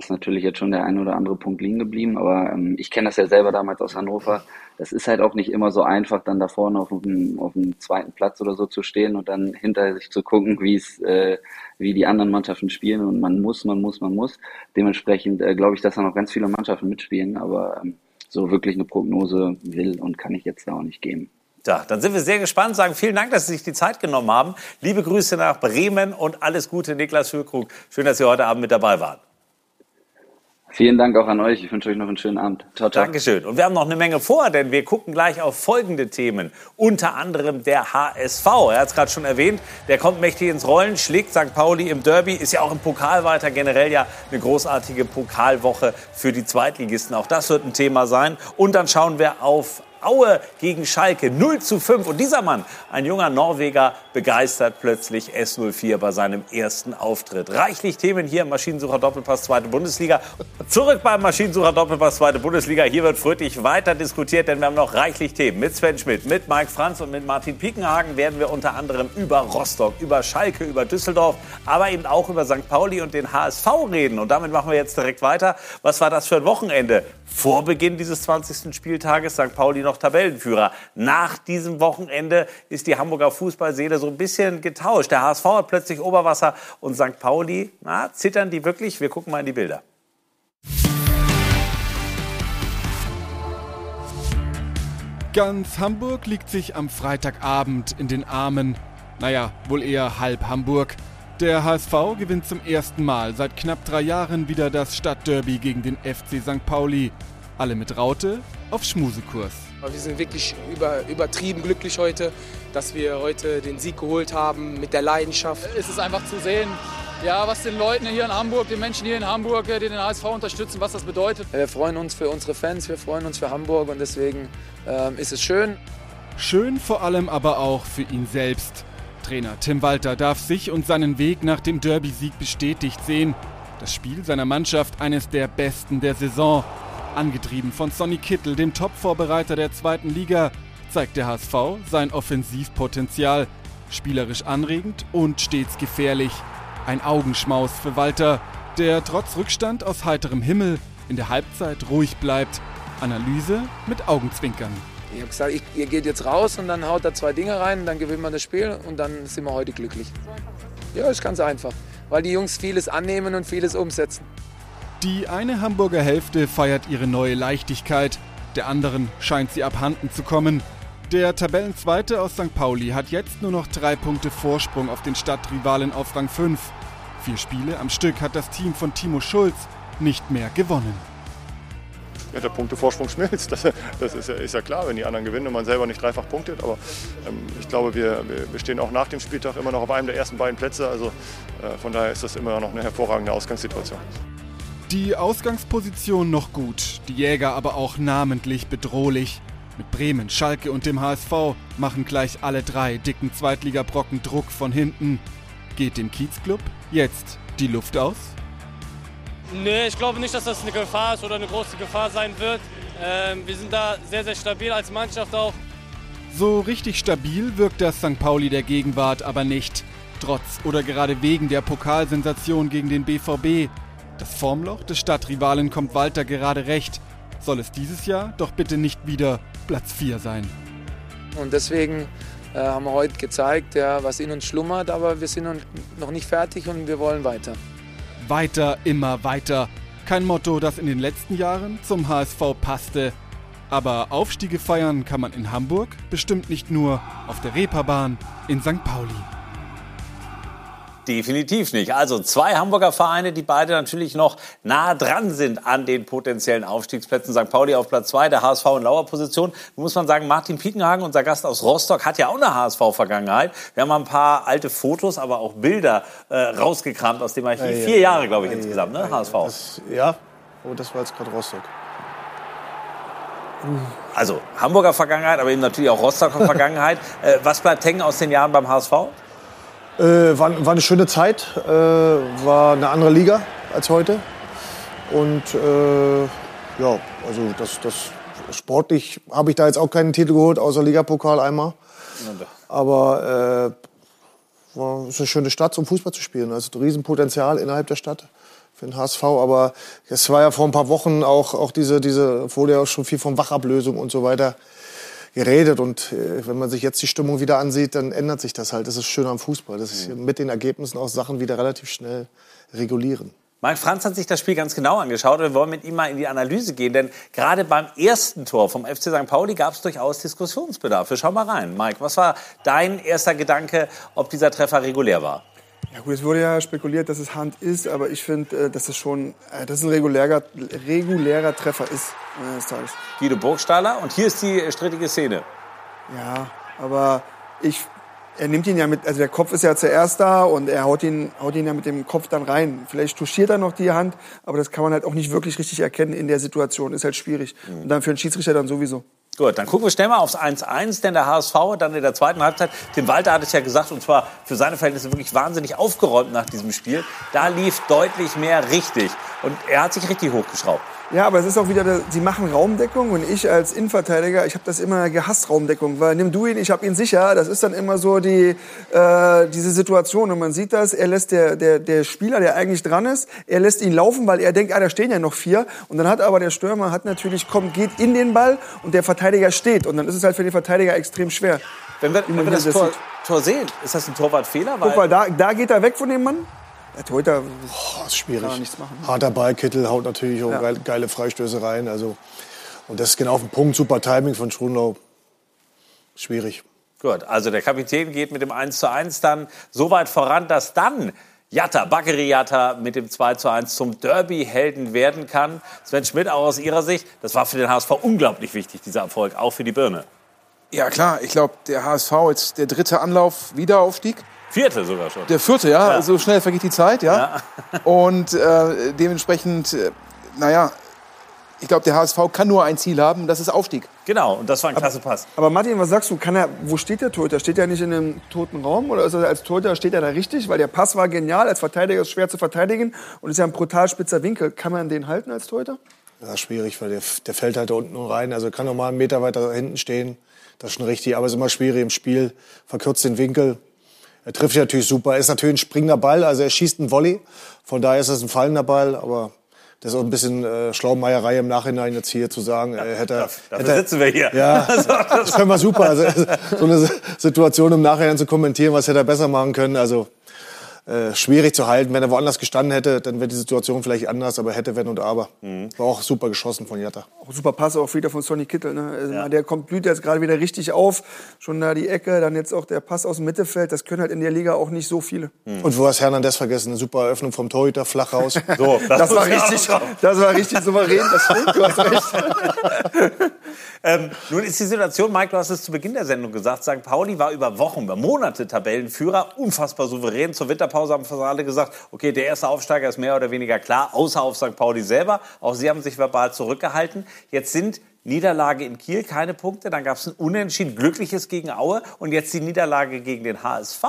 ist natürlich jetzt schon der ein oder andere Punkt liegen geblieben, aber ähm, ich kenne das ja selber damals aus Hannover. Das ist halt auch nicht immer so einfach, dann da vorne auf dem, auf dem zweiten Platz oder so zu stehen und dann hinter sich zu gucken, wie es, äh, wie die anderen Mannschaften spielen und man muss, man muss, man muss. Dementsprechend äh, glaube ich, dass da noch ganz viele Mannschaften mitspielen, aber ähm, so wirklich eine Prognose will und kann ich jetzt da auch nicht geben. Ja, dann sind wir sehr gespannt. Sagen vielen Dank, dass Sie sich die Zeit genommen haben. Liebe Grüße nach Bremen und alles Gute, Niklas Hökrug. Schön, dass Sie heute Abend mit dabei waren. Vielen Dank auch an euch. Ich wünsche euch noch einen schönen Abend. Ciao, ciao. Dankeschön. Und wir haben noch eine Menge vor, denn wir gucken gleich auf folgende Themen. Unter anderem der HSV. Er hat es gerade schon erwähnt. Der kommt mächtig ins Rollen, schlägt St. Pauli im Derby, ist ja auch im Pokal weiter. Generell ja eine großartige Pokalwoche für die Zweitligisten. Auch das wird ein Thema sein. Und dann schauen wir auf Aue gegen Schalke 0 zu 5. Und dieser Mann, ein junger Norweger, begeistert plötzlich S04 bei seinem ersten Auftritt. Reichlich Themen hier im Maschinensucher Doppelpass zweite Bundesliga. Zurück beim Maschinensucher Doppelpass zweite Bundesliga. Hier wird fröhlich weiter diskutiert, denn wir haben noch reichlich Themen. Mit Sven Schmidt, mit Mike Franz und mit Martin Piekenhagen werden wir unter anderem über Rostock, über Schalke, über Düsseldorf, aber eben auch über St. Pauli und den HSV reden. Und damit machen wir jetzt direkt weiter. Was war das für ein Wochenende? Vor Beginn dieses 20. Spieltages St. Pauli noch Tabellenführer. Nach diesem Wochenende ist die Hamburger Fußballseele so ein bisschen getauscht. Der HSV hat plötzlich Oberwasser und St. Pauli, na, zittern die wirklich? Wir gucken mal in die Bilder. Ganz Hamburg liegt sich am Freitagabend in den Armen. Naja, wohl eher halb Hamburg. Der HSV gewinnt zum ersten Mal seit knapp drei Jahren wieder das Stadtderby gegen den FC St. Pauli. Alle mit Raute auf Schmusekurs. Wir sind wirklich über, übertrieben glücklich heute, dass wir heute den Sieg geholt haben mit der Leidenschaft. Es ist einfach zu sehen, ja, was den Leuten hier in Hamburg, den Menschen hier in Hamburg, die den HSV unterstützen, was das bedeutet. Wir freuen uns für unsere Fans, wir freuen uns für Hamburg und deswegen ähm, ist es schön. Schön vor allem aber auch für ihn selbst. Trainer Tim Walter darf sich und seinen Weg nach dem Derby-Sieg bestätigt sehen. Das Spiel seiner Mannschaft eines der besten der Saison. Angetrieben von Sonny Kittel, dem Top-Vorbereiter der zweiten Liga, zeigt der HSV sein Offensivpotenzial. Spielerisch anregend und stets gefährlich. Ein Augenschmaus für Walter, der trotz Rückstand aus heiterem Himmel in der Halbzeit ruhig bleibt. Analyse mit Augenzwinkern. Ich habe gesagt, ich, ihr geht jetzt raus und dann haut er zwei Dinge rein, dann gewinnen wir das Spiel und dann sind wir heute glücklich. Ja, ist ganz einfach, weil die Jungs vieles annehmen und vieles umsetzen. Die eine Hamburger Hälfte feiert ihre neue Leichtigkeit, der anderen scheint sie abhanden zu kommen. Der Tabellenzweite aus St. Pauli hat jetzt nur noch drei Punkte Vorsprung auf den Stadtrivalen auf Rang 5. Vier Spiele am Stück hat das Team von Timo Schulz nicht mehr gewonnen ja, der Punktevorsprung schmilzt. Das, das ist, ja, ist, ja, klar, wenn die anderen gewinnen und man selber nicht dreifach punktet. Aber ähm, ich glaube, wir, wir, stehen auch nach dem Spieltag immer noch auf einem der ersten beiden Plätze. Also äh, von daher ist das immer noch eine hervorragende Ausgangssituation. Die Ausgangsposition noch gut, die Jäger aber auch namentlich bedrohlich. Mit Bremen, Schalke und dem HSV machen gleich alle drei dicken Zweitligabrocken Druck von hinten. Geht dem Kiezclub jetzt die Luft aus? Nee, ich glaube nicht, dass das eine Gefahr ist oder eine große Gefahr sein wird. Ähm, wir sind da sehr, sehr stabil als Mannschaft auch. So richtig stabil wirkt das St. Pauli der Gegenwart aber nicht. trotz oder gerade wegen der Pokalsensation gegen den BVB. Das Formloch des Stadtrivalen kommt Walter gerade recht. Soll es dieses Jahr doch bitte nicht wieder Platz 4 sein. Und deswegen äh, haben wir heute gezeigt, ja, was in uns schlummert, aber wir sind noch nicht fertig und wir wollen weiter. Weiter, immer weiter. Kein Motto, das in den letzten Jahren zum HSV passte. Aber Aufstiege feiern kann man in Hamburg bestimmt nicht nur auf der Reeperbahn in St. Pauli. Definitiv nicht. Also zwei Hamburger Vereine, die beide natürlich noch nah dran sind an den potenziellen Aufstiegsplätzen. St. Pauli auf Platz zwei, der HSV in lauer Position. Da muss man sagen, Martin Piekenhagen, unser Gast aus Rostock, hat ja auch eine HSV-Vergangenheit. Wir haben mal ein paar alte Fotos, aber auch Bilder äh, rausgekramt aus dem Archiv. Ja, ja, Vier Jahre, glaube ich, ja, insgesamt, ne? HSV. Das, ja, oh, das war jetzt gerade Rostock. Also Hamburger Vergangenheit, aber eben natürlich auch Rostocker Vergangenheit. Äh, was bleibt hängen aus den Jahren beim HSV? Äh, war, war, eine schöne Zeit, äh, war eine andere Liga als heute. Und äh, ja, also das, das sportlich habe ich da jetzt auch keinen Titel geholt, außer Ligapokal einmal. Aber äh, war ist eine schöne Stadt, um Fußball zu spielen. Also ein Riesenpotenzial innerhalb der Stadt für den HSV. Aber es war ja vor ein paar Wochen auch, auch diese, diese, ja auch schon viel von Wachablösung und so weiter geredet. Und äh, wenn man sich jetzt die Stimmung wieder ansieht, dann ändert sich das halt. Das ist schön am Fußball. Das ist mit den Ergebnissen auch Sachen wieder relativ schnell regulieren. Mike Franz hat sich das Spiel ganz genau angeschaut und wir wollen mit ihm mal in die Analyse gehen, denn gerade beim ersten Tor vom FC St. Pauli gab es durchaus Diskussionsbedarf. Wir schauen mal rein. Mike, was war dein erster Gedanke, ob dieser Treffer regulär war? Ja gut, es wurde ja spekuliert, dass es Hand ist, aber ich finde, äh, dass es schon, äh, dass es ein regulärer, regulärer Treffer ist am des Tages. Guido Burgstaller und hier ist die strittige Szene. Ja, aber ich, er nimmt ihn ja mit, also der Kopf ist ja zuerst da und er haut ihn, haut ihn ja mit dem Kopf dann rein. Vielleicht touchiert er noch die Hand, aber das kann man halt auch nicht wirklich richtig erkennen in der Situation. Ist halt schwierig. Mhm. Und dann für einen Schiedsrichter dann sowieso. Gut, dann gucken wir schnell mal aufs 1-1, denn der HSV dann in der zweiten Halbzeit, Tim Walter hat es ja gesagt, und zwar für seine Verhältnisse wirklich wahnsinnig aufgeräumt nach diesem Spiel. Da lief deutlich mehr richtig und er hat sich richtig hochgeschraubt. Ja, aber es ist auch wieder, sie machen Raumdeckung und ich als Innenverteidiger, ich habe das immer gehasst, Raumdeckung, weil nimm du ihn, ich habe ihn sicher. Das ist dann immer so die, äh, diese Situation und man sieht das, er lässt der, der, der Spieler, der eigentlich dran ist, er lässt ihn laufen, weil er denkt, ah, da stehen ja noch vier und dann hat aber der Stürmer, hat natürlich, kommt, geht in den Ball und der Verteidiger steht und dann ist es halt für den Verteidiger extrem schwer. Wenn wir, wenn wir das, das Tor, Tor, sehen, ist das ein Torwartfehler? Guck mal, da, da geht er weg von dem Mann. Der Torhüter oh, ist schwierig. Kann nichts machen. Harter Ball, Kittel haut natürlich auch ja. geile Freistöße rein. Also, und das ist genau auf den Punkt. Super Timing von Schronlau. Schwierig. Gut, also der Kapitän geht mit dem 1 zu 1 dann so weit voran, dass dann Jatta, Bakary Jatta mit dem 2 zu 1 zum Derby-Helden werden kann. Sven Schmidt, auch aus Ihrer Sicht, das war für den HSV unglaublich wichtig, dieser Erfolg, auch für die Birne. Ja klar, ich glaube, der HSV jetzt der dritte Anlauf, Wiederaufstieg. Vierte sogar schon. Der vierte, ja. ja. So schnell vergeht die Zeit, ja. ja. (laughs) Und äh, dementsprechend, äh, naja, ich glaube, der HSV kann nur ein Ziel haben, das ist Aufstieg. Genau, und das war ein klasse Pass. Aber Martin, was sagst du? Kann er, wo steht der Torhüter? Steht er nicht in einem toten Raum? Oder ist er als Torhüter steht er da richtig? Weil der Pass war genial, als Verteidiger ist schwer zu verteidigen und ist ja ein brutal spitzer Winkel. Kann man den halten als Torhüter? Ja, schwierig, weil der, der fällt halt da unten rein. Also kann noch mal einen Meter weiter hinten stehen. Das ist schon richtig, aber es ist immer schwierig im Spiel. Verkürzt den Winkel. Er trifft natürlich super. Er ist natürlich ein springender Ball, also er schießt einen Volley. Von daher ist es ein fallender Ball, aber das ist auch ein bisschen äh, Schlaumeierei im Nachhinein jetzt hier zu sagen, äh, hätte er. Dafür hätte, sitzen wir hier. Ja, (laughs) das können wir super. Also, (laughs) so eine Situation im Nachhinein zu kommentieren, was hätte er besser machen können. Also äh, schwierig zu halten. Wenn er woanders gestanden hätte, dann wäre die Situation vielleicht anders, aber hätte, wenn und aber. Mhm. War auch super geschossen von Jatta. Auch super Pass auch wieder von Sonny Kittel. Ne? Also ja. Der kommt, blüht jetzt gerade wieder richtig auf. Schon da die Ecke, dann jetzt auch der Pass aus dem Mittelfeld. Das können halt in der Liga auch nicht so viele. Mhm. Und wo hast Hernandez vergessen? Eine super Eröffnung vom Torhüter, flach raus. So, das, das war richtig, das war richtig souverän. Das (laughs) stimmt, du hast recht. Ähm, nun ist die Situation, Mike, du hast es zu Beginn der Sendung gesagt, St. Pauli war über Wochen, über Monate Tabellenführer, unfassbar souverän. Zur Winterpause haben fast alle gesagt, okay, der erste Aufsteiger ist mehr oder weniger klar, außer auf St. Pauli selber. Auch sie haben sich verbal zurückgehalten. Jetzt sind Niederlage in Kiel, keine Punkte. Dann gab es ein Unentschieden, glückliches gegen Aue und jetzt die Niederlage gegen den HSV.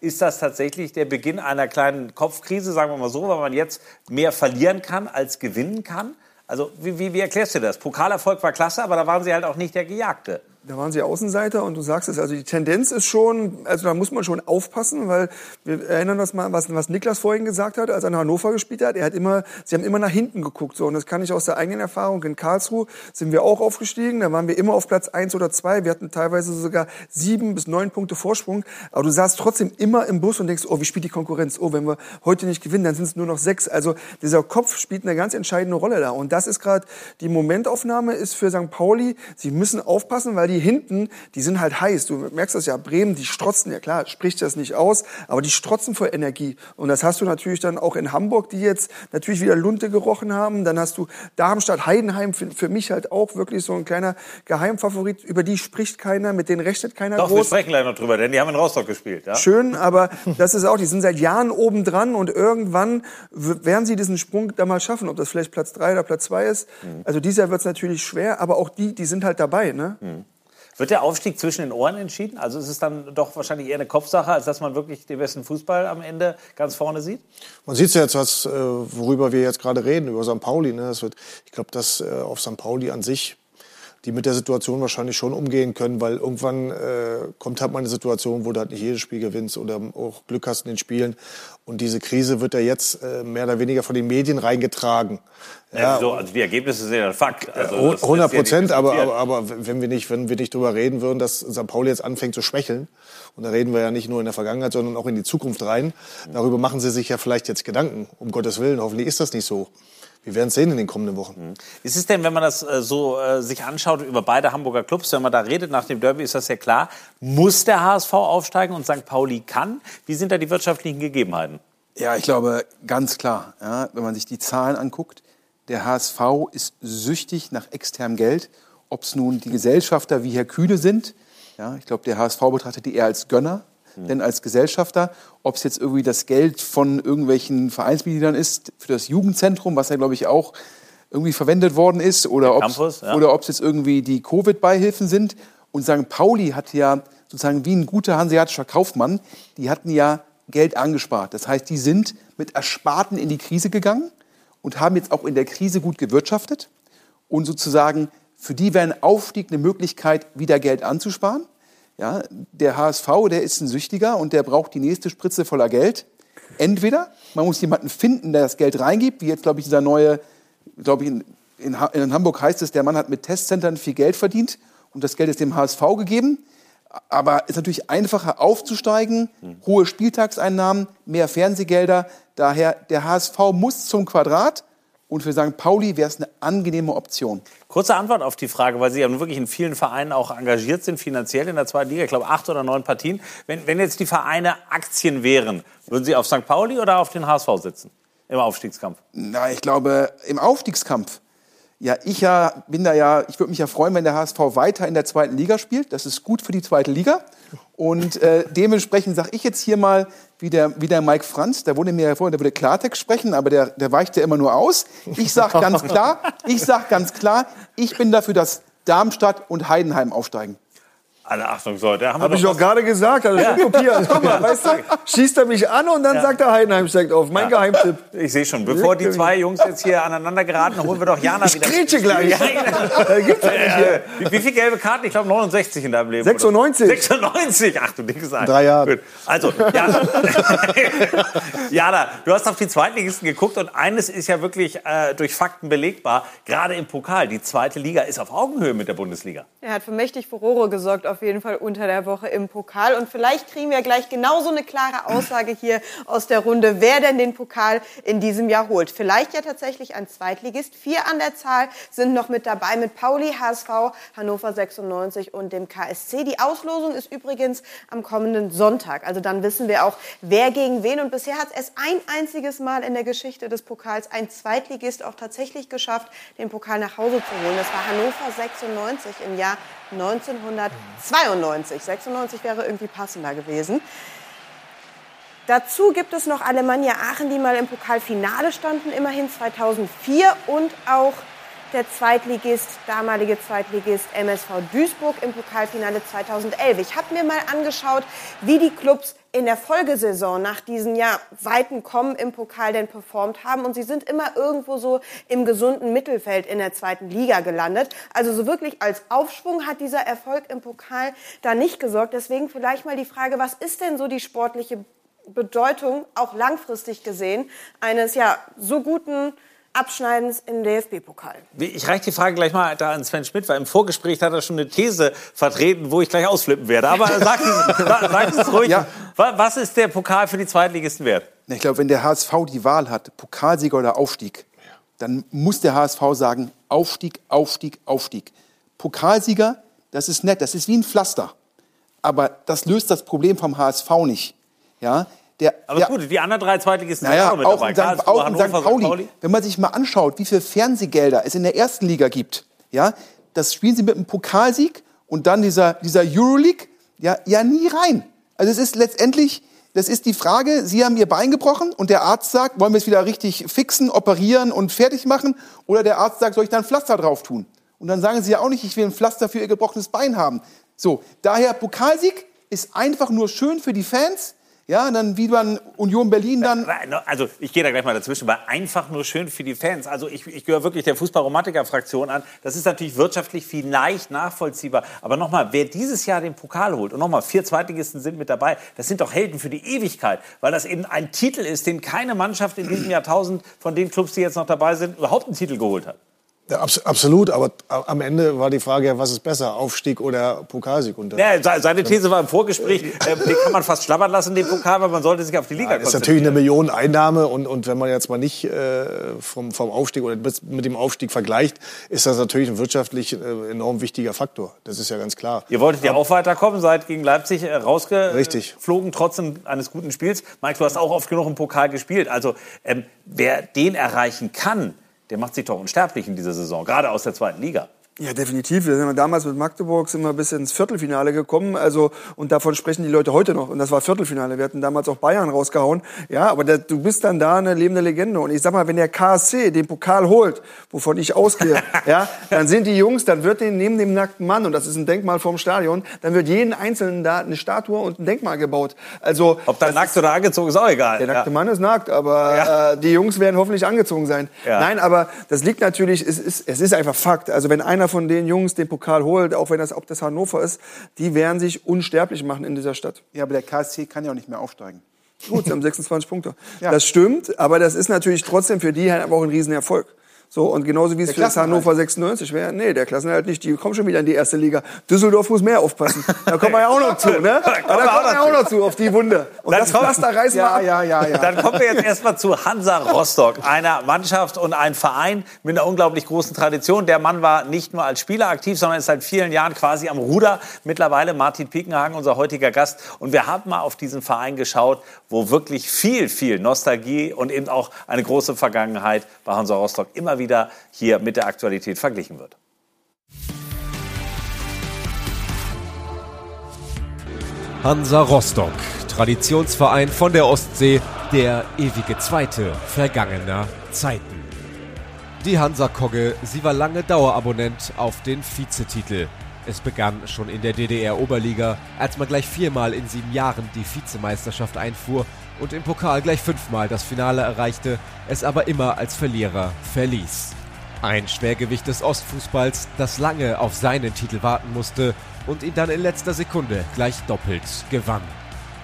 Ist das tatsächlich der Beginn einer kleinen Kopfkrise, sagen wir mal so, weil man jetzt mehr verlieren kann als gewinnen kann? Also wie, wie, wie erklärst du das? Pokalerfolg war klasse, aber da waren sie halt auch nicht der Gejagte. Da waren sie Außenseiter und du sagst es, also die Tendenz ist schon, also da muss man schon aufpassen, weil wir erinnern uns mal, was, was Niklas vorhin gesagt hat, als er in Hannover gespielt hat. Er hat immer, sie haben immer nach hinten geguckt, so. Und das kann ich aus der eigenen Erfahrung. In Karlsruhe sind wir auch aufgestiegen, da waren wir immer auf Platz eins oder zwei. Wir hatten teilweise sogar sieben bis neun Punkte Vorsprung. Aber du saßt trotzdem immer im Bus und denkst, oh, wie spielt die Konkurrenz? Oh, wenn wir heute nicht gewinnen, dann sind es nur noch sechs. Also dieser Kopf spielt eine ganz entscheidende Rolle da. Und das ist gerade die Momentaufnahme ist für St. Pauli. Sie müssen aufpassen, weil die hinten, die sind halt heiß. Du merkst das ja, Bremen, die strotzen, ja klar, spricht das nicht aus, aber die strotzen vor Energie. Und das hast du natürlich dann auch in Hamburg, die jetzt natürlich wieder Lunte gerochen haben. Dann hast du Darmstadt, Heidenheim, für, für mich halt auch wirklich so ein kleiner Geheimfavorit. Über die spricht keiner, mit denen rechnet keiner Doch, groß. wir sprechen gleich noch drüber, denn die haben in Rostock gespielt. Ja? Schön, aber das ist auch, die sind seit Jahren oben dran und irgendwann werden sie diesen Sprung da mal schaffen, ob das vielleicht Platz drei oder Platz zwei ist. Also dieses Jahr wird es natürlich schwer, aber auch die, die sind halt dabei. Ne? Wird der Aufstieg zwischen den Ohren entschieden? Also ist es dann doch wahrscheinlich eher eine Kopfsache, als dass man wirklich den besten Fußball am Ende ganz vorne sieht? Man sieht ja jetzt, was, äh, worüber wir jetzt gerade reden, über St. Pauli. Ne? Das wird, ich glaube, dass äh, auf St. Pauli an sich die mit der Situation wahrscheinlich schon umgehen können, weil irgendwann äh, kommt halt mal eine Situation, wo du halt nicht jedes Spiel gewinnst oder auch Glück hast in den Spielen. Und diese Krise wird ja jetzt äh, mehr oder weniger von den Medien reingetragen. Ja, so, also die Ergebnisse sind ja ein Fakt. Also das lässt 100 sich ja Prozent, aber, aber, aber wenn wir nicht, wenn wir nicht drüber reden würden, dass St. Pauli jetzt anfängt zu schwächeln, und da reden wir ja nicht nur in der Vergangenheit, sondern auch in die Zukunft rein, darüber machen sie sich ja vielleicht jetzt Gedanken. Um Gottes Willen, hoffentlich ist das nicht so. Wir werden es sehen in den kommenden Wochen. Ist es denn, wenn man das äh, so äh, sich anschaut über beide Hamburger Clubs, wenn man da redet nach dem Derby, ist das ja klar, muss der HSV aufsteigen und St. Pauli kann? Wie sind da die wirtschaftlichen Gegebenheiten? Ja, ich glaube, ganz klar, ja, wenn man sich die Zahlen anguckt, der HSV ist süchtig nach externem Geld. Ob es nun die Gesellschafter wie Herr Kühne sind, ja, ich glaube, der HSV betrachtet die eher als Gönner, denn als Gesellschafter. Ob es jetzt irgendwie das Geld von irgendwelchen Vereinsmitgliedern ist für das Jugendzentrum, was ja, glaube ich, auch irgendwie verwendet worden ist, oder ob Campus, ja. oder es jetzt irgendwie die Covid-Beihilfen sind. Und St. Pauli hat ja sozusagen wie ein guter hanseatischer Kaufmann, die hatten ja Geld angespart. Das heißt, die sind mit Ersparten in die Krise gegangen und haben jetzt auch in der Krise gut gewirtschaftet. Und sozusagen, für die wäre ein Aufstieg eine Möglichkeit, wieder Geld anzusparen. Ja, der HSV, der ist ein Süchtiger und der braucht die nächste Spritze voller Geld. Entweder man muss jemanden finden, der das Geld reingibt, wie jetzt, glaube ich, dieser neue, glaube ich, in, in, in Hamburg heißt es, der Mann hat mit Testcentern viel Geld verdient und das Geld ist dem HSV gegeben. Aber ist natürlich einfacher aufzusteigen, hohe Spieltagseinnahmen, mehr Fernsehgelder. Daher, der HSV muss zum Quadrat und für St. Pauli wäre es eine angenehme Option. Kurze Antwort auf die Frage, weil Sie ja nun wirklich in vielen Vereinen auch engagiert sind, finanziell in der zweiten Liga. Ich glaube, acht oder neun Partien. Wenn, wenn jetzt die Vereine Aktien wären, würden Sie auf St. Pauli oder auf den HSV sitzen? Im Aufstiegskampf? Na, ich glaube, im Aufstiegskampf. Ja, ich ja, bin da ja, ich würde mich ja freuen, wenn der HSV weiter in der zweiten Liga spielt. Das ist gut für die zweite Liga. Und äh, dementsprechend sage ich jetzt hier mal, wie der, wie der Mike Franz, der wurde mir ja vorhin, der würde Klartext sprechen, aber der, der weicht ja immer nur aus. Ich sage ganz klar, ich sage ganz klar, ich bin dafür, dass Darmstadt und Heidenheim aufsteigen. Alle Achtung, so, da haben wir Habe ich doch gerade gesagt. Also ja. kopieren. Guck mal, (laughs) weißt du, schießt er mich an und dann sagt er Heidenheim steigt auf. Mein Geheimtipp. Ich sehe schon, bevor die zwei Jungs jetzt hier aneinander geraten, holen wir doch Jana Ich wieder. grätsche gleich. Ja, ja. Da gibt's ja nicht hier. Wie, wie viele gelbe Karten? Ich glaube 69 in deinem Leben. 96. Oder? 96. Ach du dickes Ei. Drei Jahre. Gut. Also, Jana. (laughs) Jana, du hast auf die Zweitligisten geguckt und eines ist ja wirklich äh, durch Fakten belegbar. Gerade im Pokal. Die zweite Liga ist auf Augenhöhe mit der Bundesliga. Er hat für mächtig Furore gesorgt, auf jeden Fall unter der Woche im Pokal. Und vielleicht kriegen wir gleich genauso eine klare Aussage hier aus der Runde, wer denn den Pokal in diesem Jahr holt. Vielleicht ja tatsächlich ein Zweitligist. Vier an der Zahl sind noch mit dabei mit Pauli, HSV, Hannover 96 und dem KSC. Die Auslosung ist übrigens am kommenden Sonntag. Also dann wissen wir auch, wer gegen wen. Und bisher hat es ein einziges Mal in der Geschichte des Pokals ein Zweitligist auch tatsächlich geschafft, den Pokal nach Hause zu holen. Das war Hannover 96 im Jahr 1992. 96 wäre irgendwie passender gewesen. Dazu gibt es noch Alemannia Aachen, die mal im Pokalfinale standen, immerhin 2004 und auch der Zweitligist, damalige Zweitligist MSV Duisburg im Pokalfinale 2011. Ich habe mir mal angeschaut, wie die Clubs in der Folgesaison nach diesem Jahr weiten Kommen im Pokal denn performt haben. Und sie sind immer irgendwo so im gesunden Mittelfeld in der zweiten Liga gelandet. Also so wirklich als Aufschwung hat dieser Erfolg im Pokal da nicht gesorgt. Deswegen vielleicht mal die Frage, was ist denn so die sportliche Bedeutung, auch langfristig gesehen, eines ja so guten Abschneidens im DFB-Pokal. Ich reiche die Frage gleich mal da an Sven Schmidt, weil im Vorgespräch hat er schon eine These vertreten, wo ich gleich ausflippen werde. Aber (laughs) sag es, sag es ruhig. Ja. Was ist der Pokal für die Zweitligisten wert? Ich glaube, wenn der HSV die Wahl hat, Pokalsieger oder Aufstieg, dann muss der HSV sagen, Aufstieg, Aufstieg, Aufstieg. Pokalsieger, das ist nett, das ist wie ein Pflaster. Aber das löst das Problem vom HSV nicht. Ja, der, aber der, gut, die anderen drei Zweitligisten naja, sind auch mit dabei. St. auch in St. Pauli, Pauli, Wenn man sich mal anschaut, wie viele Fernsehgelder es in der ersten Liga gibt, ja, das spielen sie mit einem Pokalsieg und dann dieser, dieser Euroleague, ja, ja nie rein. Also es ist letztendlich, das ist die Frage, Sie haben Ihr Bein gebrochen und der Arzt sagt, wollen wir es wieder richtig fixen, operieren und fertig machen? Oder der Arzt sagt, soll ich da ein Pflaster drauf tun? Und dann sagen Sie ja auch nicht, ich will ein Pflaster für Ihr gebrochenes Bein haben. So, daher Pokalsieg ist einfach nur schön für die Fans, ja, dann wie man Union Berlin dann. Also ich gehe da gleich mal dazwischen, weil einfach nur schön für die Fans. Also ich, ich gehöre wirklich der Fußballromantiker-Fraktion an. Das ist natürlich wirtschaftlich vielleicht nachvollziehbar. Aber nochmal, wer dieses Jahr den Pokal holt und nochmal vier Zweitligisten sind mit dabei, das sind doch Helden für die Ewigkeit, weil das eben ein Titel ist, den keine Mannschaft in diesem Jahrtausend von den Clubs, die jetzt noch dabei sind, überhaupt einen Titel geholt hat. Ja, absolut, aber am Ende war die Frage, was ist besser, Aufstieg oder Pokalsieg? Und ja, seine These war im Vorgespräch, äh, den kann man fast schlabbern lassen, den Pokal, weil man sollte sich auf die Liga ja, konzentrieren. Das ist natürlich eine Millioneneinnahme und, und wenn man jetzt mal nicht äh, vom, vom Aufstieg oder mit dem Aufstieg vergleicht, ist das natürlich ein wirtschaftlich äh, enorm wichtiger Faktor. Das ist ja ganz klar. Ihr wolltet ja auch weiterkommen, seid gegen Leipzig äh, rausgeflogen, trotzdem eines guten Spiels. Mike, du hast auch oft genug im Pokal gespielt. Also ähm, wer den erreichen kann, der macht sich doch unsterblich in dieser Saison, gerade aus der zweiten Liga. Ja, definitiv. Wir sind damals mit Magdeburg sind wir bis ins Viertelfinale gekommen. Also, und davon sprechen die Leute heute noch. Und das war Viertelfinale. Wir hatten damals auch Bayern rausgehauen. Ja, aber der, du bist dann da eine lebende Legende. Und ich sag mal, wenn der KSC den Pokal holt, wovon ich ausgehe, (laughs) ja, dann sind die Jungs, dann wird den neben dem nackten Mann, und das ist ein Denkmal vorm Stadion, dann wird jeden Einzelnen da eine Statue und ein Denkmal gebaut. Also. Ob da nackt oder angezogen ist auch egal. Der nackte ja. Mann ist nackt, aber ja. äh, die Jungs werden hoffentlich angezogen sein. Ja. Nein, aber das liegt natürlich, es ist, es ist einfach Fakt. Also wenn einer einer von den Jungs den Pokal holt, auch wenn das, ob das Hannover ist, die werden sich unsterblich machen in dieser Stadt. Ja, aber der KSC kann ja auch nicht mehr aufsteigen. Gut, sie haben 26 Punkte. (laughs) Ja. Das stimmt, aber das ist natürlich trotzdem für die halt auch ein Riesenerfolg. So, und genauso wie es für Hannover 96 wäre, nee, der Klassenhalt nicht, die kommen schon wieder in die erste Liga. Düsseldorf muss mehr aufpassen. Da kommen wir ja auch noch zu, ne? (laughs) Da kommen wir ja auch noch zu, auf die Wunde. Und dann das Pflaster reißen ja, wir ja, ja, ja. Dann kommen wir jetzt (laughs) erstmal zu Hansa Rostock, einer Mannschaft und ein Verein mit einer unglaublich großen Tradition. Der Mann war nicht nur als Spieler aktiv, sondern ist seit vielen Jahren quasi am Ruder. Mittlerweile Martin Piekenhagen, unser heutiger Gast. Und wir haben mal auf diesen Verein geschaut, wo wirklich viel, viel Nostalgie und eben auch eine große Vergangenheit bei Hansa Rostock immer wieder hier mit der Aktualität verglichen wird. Hansa Rostock, Traditionsverein von der Ostsee, der ewige Zweite vergangener Zeiten. Die Hansa-Kogge, sie war lange Dauerabonnent auf den Vizetitel. Es begann schon in der DDR-Oberliga, als man gleich viermal in sieben Jahren die Vizemeisterschaft einfuhr und im Pokal gleich fünfmal das Finale erreichte, es aber immer als Verlierer verließ. Ein Schwergewicht des Ostfußballs, das lange auf seinen Titel warten musste und ihn dann in letzter Sekunde gleich doppelt gewann.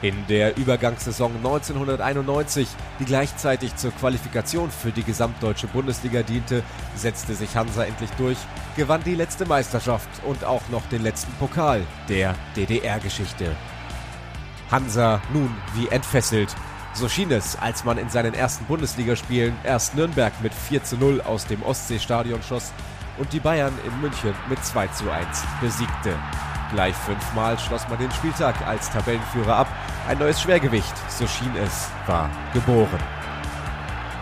In der Übergangssaison 1991, die gleichzeitig zur Qualifikation für die gesamtdeutsche Bundesliga diente, setzte sich Hansa endlich durch, gewann die letzte Meisterschaft und auch noch den letzten Pokal der DDR-Geschichte. Hansa nun wie entfesselt so schien es, als man in seinen ersten Bundesligaspielen erst Nürnberg mit 4 zu 0 aus dem Ostseestadion schoss und die Bayern in München mit 2 zu 1 besiegte. Gleich fünfmal schloss man den Spieltag als Tabellenführer ab. Ein neues Schwergewicht, so schien es, war geboren.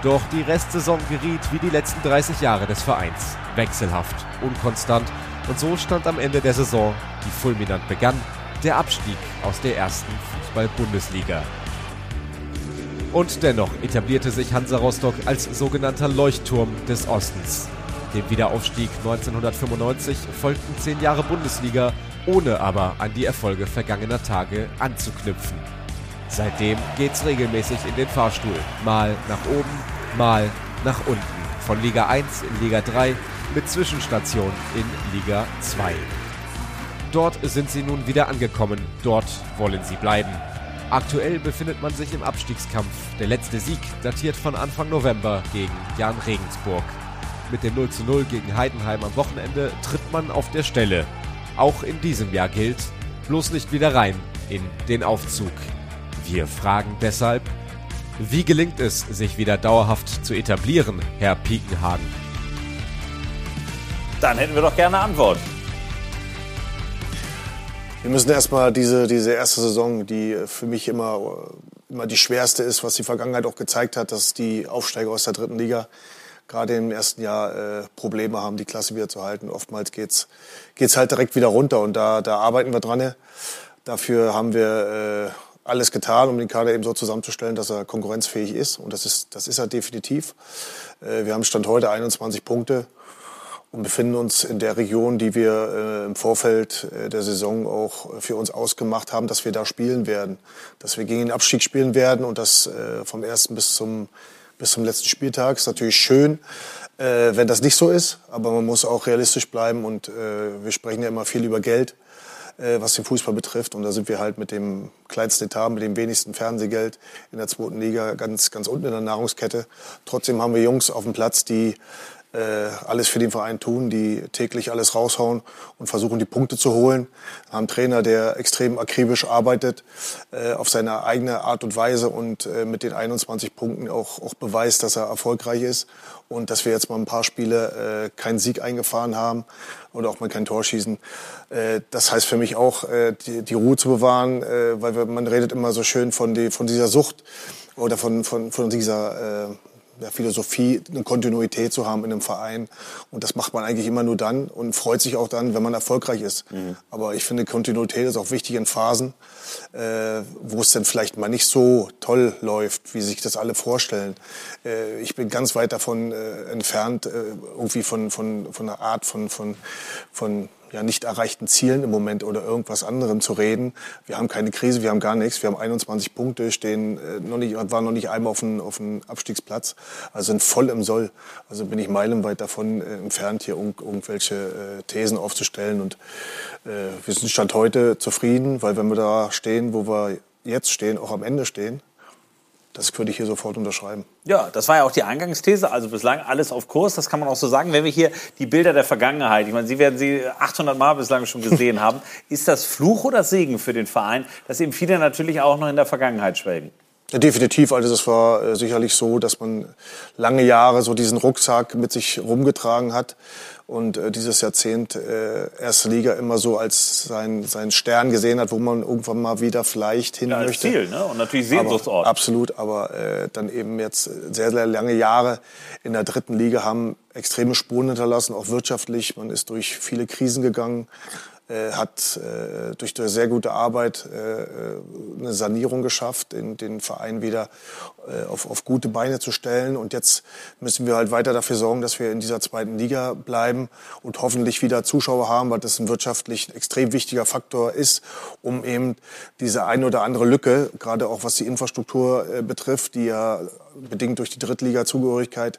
Doch die Restsaison geriet wie die letzten 30 Jahre des Vereins. Wechselhaft, unkonstant und so stand am Ende der Saison, die fulminant begann, der Abstieg aus der ersten Fußball-Bundesliga. Und dennoch etablierte sich Hansa Rostock als sogenannter Leuchtturm des Ostens. Dem Wiederaufstieg 1995 folgten zehn Jahre Bundesliga, ohne aber an die Erfolge vergangener Tage anzuknüpfen. Seitdem geht's regelmäßig in den Fahrstuhl. Mal nach oben, mal nach unten. Von Liga 1 in Liga 3 mit Zwischenstation in Liga 2. Dort sind sie nun wieder angekommen. Dort wollen sie bleiben. Aktuell befindet man sich im Abstiegskampf. Der letzte Sieg datiert von Anfang November gegen Jan Regensburg. Mit dem 0 zu 0 gegen Heidenheim am Wochenende tritt man auf der Stelle. Auch in diesem Jahr gilt, bloß nicht wieder rein in den Aufzug. Wir fragen deshalb, wie gelingt es, sich wieder dauerhaft zu etablieren, Herr Piekenhagen? Dann hätten wir doch gerne Antwort. Wir müssen erstmal diese, diese erste Saison, die für mich immer, immer die schwerste ist, was die Vergangenheit auch gezeigt hat, dass die Aufsteiger aus der dritten Liga gerade im ersten Jahr äh, Probleme haben, die Klasse wieder zu halten. Oftmals geht's geht's halt direkt wieder runter und da, da arbeiten wir dran. Dafür haben wir äh, alles getan, um den Kader eben so zusammenzustellen, dass er konkurrenzfähig ist. Und das ist, das ist er definitiv. Äh, wir haben Stand heute 21 Punkte und befinden uns in der Region, die wir äh, im Vorfeld äh, der Saison auch für uns ausgemacht haben, dass wir da spielen werden. Dass wir gegen den Abstieg spielen werden und das äh, vom ersten bis zum, bis zum letzten Spieltag. Ist natürlich schön, äh, wenn das nicht so ist, aber man muss auch realistisch bleiben und äh, wir sprechen ja immer viel über Geld äh, was den Fußball betrifft. Und da sind wir halt mit dem kleinsten Etat, mit dem wenigsten Fernsehgeld in der zweiten Liga ganz, ganz unten in der Nahrungskette. Trotzdem haben wir Jungs auf dem Platz, die alles für den Verein tun, die täglich alles raushauen und versuchen, die Punkte zu holen. Wir haben einen Trainer, der extrem akribisch arbeitet, äh, auf seine eigene Art und Weise und äh, mit den 21 Punkten auch, auch beweist, dass er erfolgreich ist und dass wir jetzt mal ein paar Spiele äh, keinen Sieg eingefahren haben oder auch mal kein Tor schießen. Äh, das heißt für mich auch, äh, die, die Ruhe zu bewahren, äh, weil man redet immer so schön von, die, von dieser Sucht oder von, von, von dieser äh, der Philosophie, eine Kontinuität zu haben in einem Verein. Und das macht man eigentlich immer nur dann und freut sich auch dann, wenn man erfolgreich ist. Mhm. Aber ich finde, Kontinuität ist auch wichtig in Phasen, äh, wo es dann vielleicht mal nicht so toll läuft, wie sich das alle vorstellen. Äh, ich bin ganz weit davon äh, entfernt, äh, irgendwie von, von, von einer Art von, von, von ja, nicht erreichten Zielen im Moment oder irgendwas anderem zu reden. Wir haben keine Krise, wir haben gar nichts. Wir haben 21 Punkte, stehen äh, noch nicht, waren noch nicht einmal auf dem, auf dem Abstiegsplatz, also sind voll im Soll. Also bin ich meilenweit davon äh, entfernt, hier um, irgendwelche äh, Thesen aufzustellen. Und äh, wir sind Stand heute zufrieden, weil wenn wir da stehen, wo wir jetzt stehen, auch am Ende stehen, das würde ich hier sofort unterschreiben. Ja, das war ja auch die Eingangsthese. Also bislang alles auf Kurs. Das kann man auch so sagen. Wenn wir hier die Bilder der Vergangenheit, ich meine, Sie werden sie 800 Mal bislang schon gesehen (laughs) haben. Ist das Fluch oder Segen für den Verein, dass eben viele natürlich auch noch in der Vergangenheit schwelgen? Ja, definitiv. Also das war äh, sicherlich so, dass man lange Jahre so diesen Rucksack mit sich rumgetragen hat und äh, dieses Jahrzehnt äh, erste Liga immer so als sein, sein Stern gesehen hat, wo man irgendwann mal wieder vielleicht hin ja, als möchte. Ziel, ne? Und natürlich Sehnsuchtsort. Aber, absolut, aber äh, dann eben jetzt sehr, sehr lange Jahre in der dritten Liga haben extreme Spuren hinterlassen, auch wirtschaftlich. Man ist durch viele Krisen gegangen äh, hat äh, durch, sehr gute Arbeit äh, eine Sanierung geschafft, den, den Verein wieder äh, auf, auf gute Beine zu stellen. Und jetzt müssen wir halt weiter dafür sorgen, dass wir in dieser zweiten Liga bleiben und hoffentlich wieder Zuschauer haben, weil das ein wirtschaftlich extrem wichtiger Faktor ist, um eben diese eine oder andere Lücke, gerade auch was die Infrastruktur äh, betrifft, die ja bedingt durch die Drittliga-Zugehörigkeit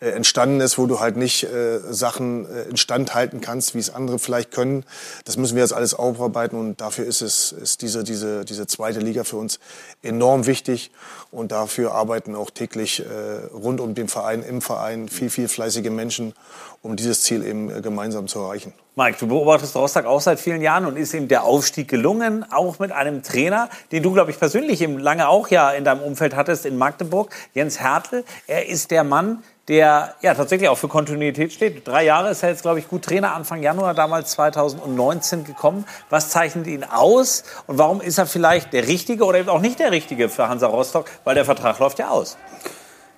äh, entstanden ist, wo du halt nicht äh, Sachen äh, instand halten kannst, wie es andere vielleicht können. Das müssen wir jetzt alles aufarbeiten und dafür ist es ist diese diese diese zweite Liga für uns enorm wichtig und dafür arbeiten auch täglich äh, rund um den Verein im Verein viel viel fleißige Menschen, um dieses Ziel eben äh, gemeinsam zu erreichen. Mike, du beobachtest Rostock auch seit vielen Jahren und ist ihm der Aufstieg gelungen, auch mit einem Trainer, den du, glaube ich, persönlich lange auch ja in deinem Umfeld hattest in Magdeburg, Jens Hertel. Er ist der Mann, der ja tatsächlich auch für Kontinuität steht. Drei Jahre ist er jetzt, glaube ich, gut Trainer, Anfang Januar damals 2019 gekommen. Was zeichnet ihn aus und warum ist er vielleicht der Richtige oder eben auch nicht der Richtige für Hansa Rostock, weil der Vertrag läuft ja aus?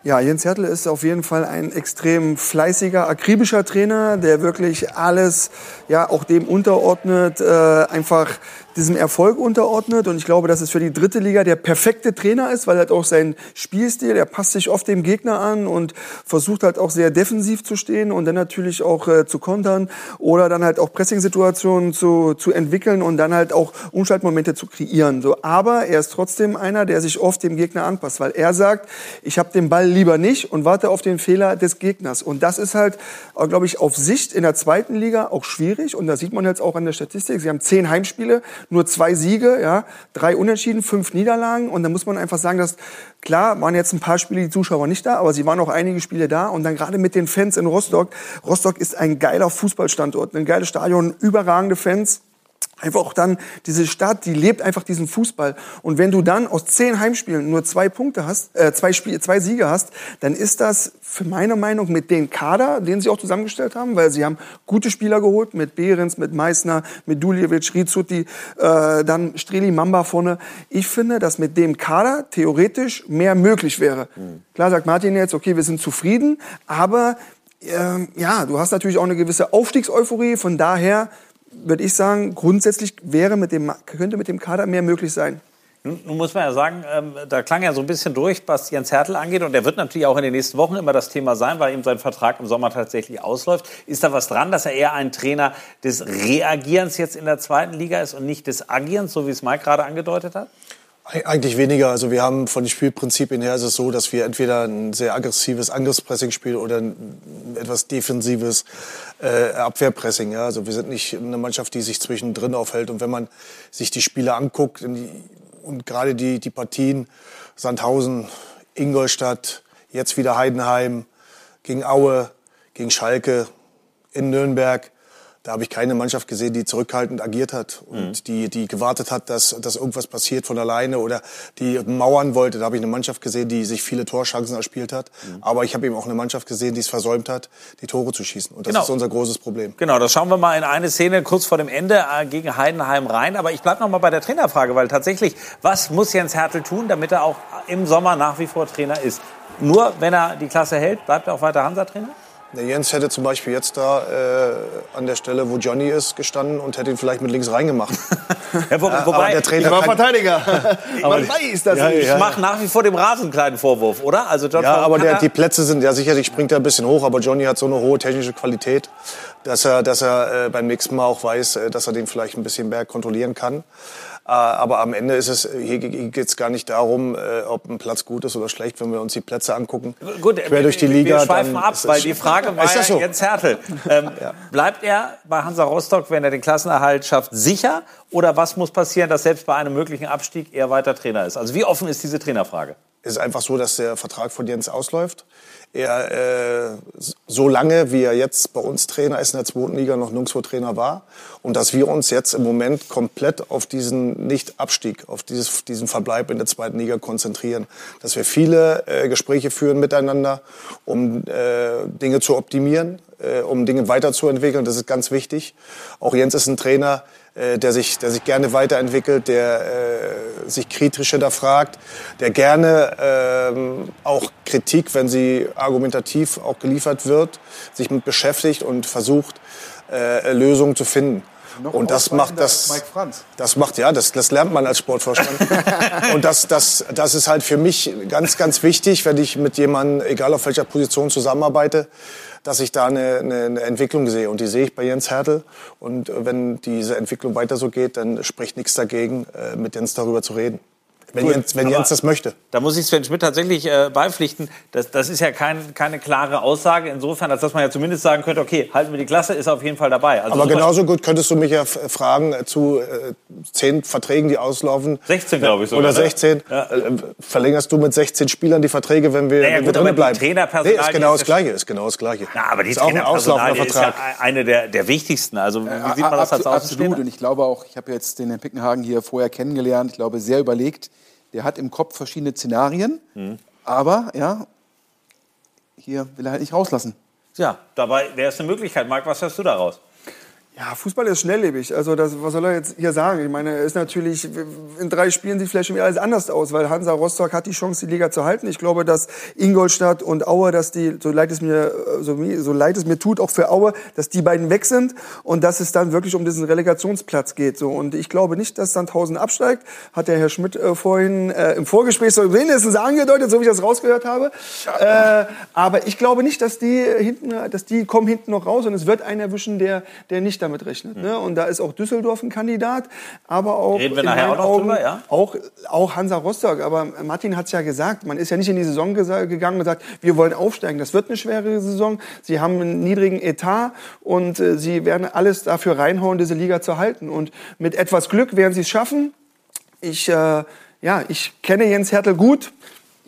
Ja, Jens Hertel ist auf jeden Fall ein extrem fleißiger, akribischer Trainer, der wirklich alles, ja, auch dem unterordnet, äh, einfach diesem Erfolg unterordnet. Und ich glaube, dass es für die dritte Liga der perfekte Trainer ist, weil halt auch sein Spielstil, er passt sich oft dem Gegner an und versucht halt auch sehr defensiv zu stehen und dann natürlich auch äh, zu kontern oder dann halt auch Pressing-Situationen zu, zu entwickeln und dann halt auch Umschaltmomente zu kreieren. So, aber er ist trotzdem einer, der sich oft dem Gegner anpasst, weil er sagt, ich habe den Ball lieber nicht und warte auf den Fehler des Gegners. Und das ist halt, äh, glaube ich, auf Sicht in der zweiten Liga auch schwierig. Und da sieht man jetzt auch an der Statistik. Sie haben zehn Heimspiele, nur zwei Siege, ja, drei Unentschieden, fünf Niederlagen. Und da muss man einfach sagen, dass klar waren jetzt ein paar Spiele die Zuschauer nicht da, aber sie waren auch einige Spiele da. Und dann gerade mit den Fans in Rostock. Rostock ist ein geiler Fußballstandort, ein geiles Stadion, überragende Fans einfach auch dann diese Stadt, die lebt einfach diesen Fußball. Und wenn du dann aus zehn Heimspielen nur zwei Punkte hast, äh, zwei Spiele, zwei Siege hast, dann ist das für meine Meinung mit dem Kader, den sie auch zusammengestellt haben, weil sie haben gute Spieler geholt mit Behrens, mit Meissner, mit Duljevic, Rizuti, äh, dann Streli Mamba vorne. Ich finde, dass mit dem Kader theoretisch mehr möglich wäre. Mhm. Klar sagt Martin jetzt, okay, wir sind zufrieden, aber äh, ja, du hast natürlich auch eine gewisse Aufstiegseuphorie. Von daher würde ich sagen, grundsätzlich wäre mit dem, könnte mit dem Kader mehr möglich sein. Nun muss man ja sagen, ähm, da klang ja so ein bisschen durch, was Jens Hertel angeht. Und der wird natürlich auch in den nächsten Wochen immer das Thema sein, weil ihm sein Vertrag im Sommer tatsächlich ausläuft. Ist da was dran, dass er eher ein Trainer des Reagierens jetzt in der zweiten Liga ist und nicht des Agierens, so wie es Mike gerade angedeutet hat? Eigentlich weniger. Also wir haben von den Spielprinzipien her ist es so, dass wir entweder ein sehr aggressives Angriffspressing spielen oder ein etwas defensives äh, Abwehrpressing. Ja? Also wir sind nicht eine Mannschaft, die sich zwischendrin aufhält. Und wenn man sich die Spiele anguckt die, und gerade die, die Partien Sandhausen, Ingolstadt, jetzt wieder Heidenheim, gegen Aue, gegen Schalke, in Nürnberg, da habe ich keine Mannschaft gesehen, die zurückhaltend agiert hat und mhm. die, die gewartet hat, dass, dass irgendwas passiert von alleine oder die mauern wollte. Da habe ich eine Mannschaft gesehen, die sich viele Torchancen erspielt hat. Mhm. Aber ich habe eben auch eine Mannschaft gesehen, die es versäumt hat, die Tore zu schießen. Und das genau. ist unser großes Problem. Genau, das schauen wir mal in eine Szene kurz vor dem Ende äh, gegen Heidenheim rein. Aber ich bleibe noch mal bei der Trainerfrage, weil tatsächlich, was muss Jens Hertel tun, damit er auch im Sommer nach wie vor Trainer ist? Nur wenn er die Klasse hält, bleibt er auch weiter Hansa-Trainer? Der Jens hätte zum Beispiel jetzt da äh, an der Stelle, wo Johnny ist, gestanden und hätte ihn vielleicht mit links reingemacht. ja, wo, (laughs) wobei, der Trainer ich war Verteidiger. (laughs) Man weiß das ja, nicht. Ich mache nach wie vor dem Rasen einen kleinen Vorwurf, oder? Also John ja, aber der, die Plätze sind, ja sicherlich springt er ein bisschen hoch, aber Johnny hat so eine hohe technische Qualität, dass er, dass er äh, beim nächsten Mal auch weiß, äh, dass er den vielleicht ein bisschen mehr kontrollieren kann. Äh, aber am Ende ist es, hier geht es gar nicht darum, äh, ob ein Platz gut ist oder schlecht, wenn wir uns die Plätze angucken. Gut, quer durch die Liga. Wir schweifen ab, weil die Frage (laughs) war ja so? Jens Hertel. Ähm, (laughs) ja. Bleibt er bei Hansa Rostock, wenn er den Klassenerhalt schafft, sicher? Oder was muss passieren, dass selbst bei einem möglichen Abstieg er weiter Trainer ist? Also wie offen ist diese Trainerfrage? Es ist einfach so, dass der Vertrag von Jens ausläuft er äh, so lange, wie er jetzt bei uns Trainer ist in der zweiten Liga, noch nirgendwo Trainer war. Und dass wir uns jetzt im Moment komplett auf diesen Nicht-Abstieg, auf dieses, diesen Verbleib in der zweiten Liga konzentrieren. Dass wir viele äh, Gespräche führen miteinander, um äh, Dinge zu optimieren, äh, um Dinge weiterzuentwickeln. Das ist ganz wichtig. Auch Jens ist ein Trainer, äh, der, sich, der sich gerne weiterentwickelt, der äh, sich kritisch hinterfragt, der gerne ähm, auch Kritik, wenn sie argumentativ auch geliefert wird, sich mit beschäftigt und versucht, äh, Lösungen zu finden. Noch und das macht das, das macht ja, das, das lernt man als Sportvorstand. (laughs) und das, das, das ist halt für mich ganz, ganz wichtig, wenn ich mit jemandem, egal auf welcher Position zusammenarbeite, dass ich da eine, eine, eine Entwicklung sehe. Und die sehe ich bei Jens Hertel. Und wenn diese Entwicklung weiter so geht, dann spricht nichts dagegen, äh, mit Jens darüber zu reden. Wenn, Gut, Jens, wenn Jens das möchte. Da muss ich Sven Schmidt tatsächlich äh, beipflichten. Das, das ist ja kein, keine klare Aussage. Insofern, als dass man ja zumindest sagen könnte, okay, halten wir die Klasse, ist auf jeden Fall dabei. Also Aber genauso gut könntest du mich ja fragen äh, zu äh, zehn Verträgen, die auslaufen. 16, glaube ich sogar. Oder 16. Ja. Äh, verlängerst du mit 16 Spielern die Verträge, wenn wir, naja, wenn gut, wir drin bleiben? Trainerpersonal nee, ist genau das Gleiche. Ist genau das Gleiche. Na, aber die ist auch ein auslaufender ist ja eine der, der wichtigsten. Also wie sieht man das als Absolut. Und ich glaube auch, ich habe jetzt den Herrn Pickenhagen hier vorher kennengelernt. Ich glaube, sehr überlegt der hat im Kopf verschiedene Szenarien, mhm. aber ja, hier will er halt nicht rauslassen. Ja, dabei wäre es eine Möglichkeit. Marc, was hörst du daraus? Ja, Fußball ist schnelllebig. Also das, was soll er jetzt hier sagen? Ich meine, ist natürlich in drei Spielen sieht vielleicht schon wieder alles anders aus, weil Hansa Rostock hat die Chance, die Liga zu halten. Ich glaube, dass Ingolstadt und Aue, dass die, so leid es mir, so, so leid es mir tut, auch für Aue, dass die beiden weg sind und dass es dann wirklich um diesen Relegationsplatz geht. So und ich glaube nicht, dass Sandhausen absteigt. Hat der Herr Schmidt äh, vorhin äh, im Vorgespräch so wenigstens angedeutet, so wie ich das rausgehört habe. Äh, aber ich glaube nicht, dass die hinten, dass die kommen hinten noch raus und es wird einen erwischen, der, der nicht damit rechnet. Ne? Und da ist auch Düsseldorf ein Kandidat, aber auch Reden wir nachher auch noch Augen drüber, ja? auch, auch Hansa Rostock. Aber Martin hat es ja gesagt, man ist ja nicht in die Saison gegangen und sagt, wir wollen aufsteigen. Das wird eine schwere Saison. Sie haben einen niedrigen Etat und äh, sie werden alles dafür reinhauen, diese Liga zu halten. Und mit etwas Glück werden sie es schaffen. Ich, äh, ja, ich kenne Jens Hertel gut.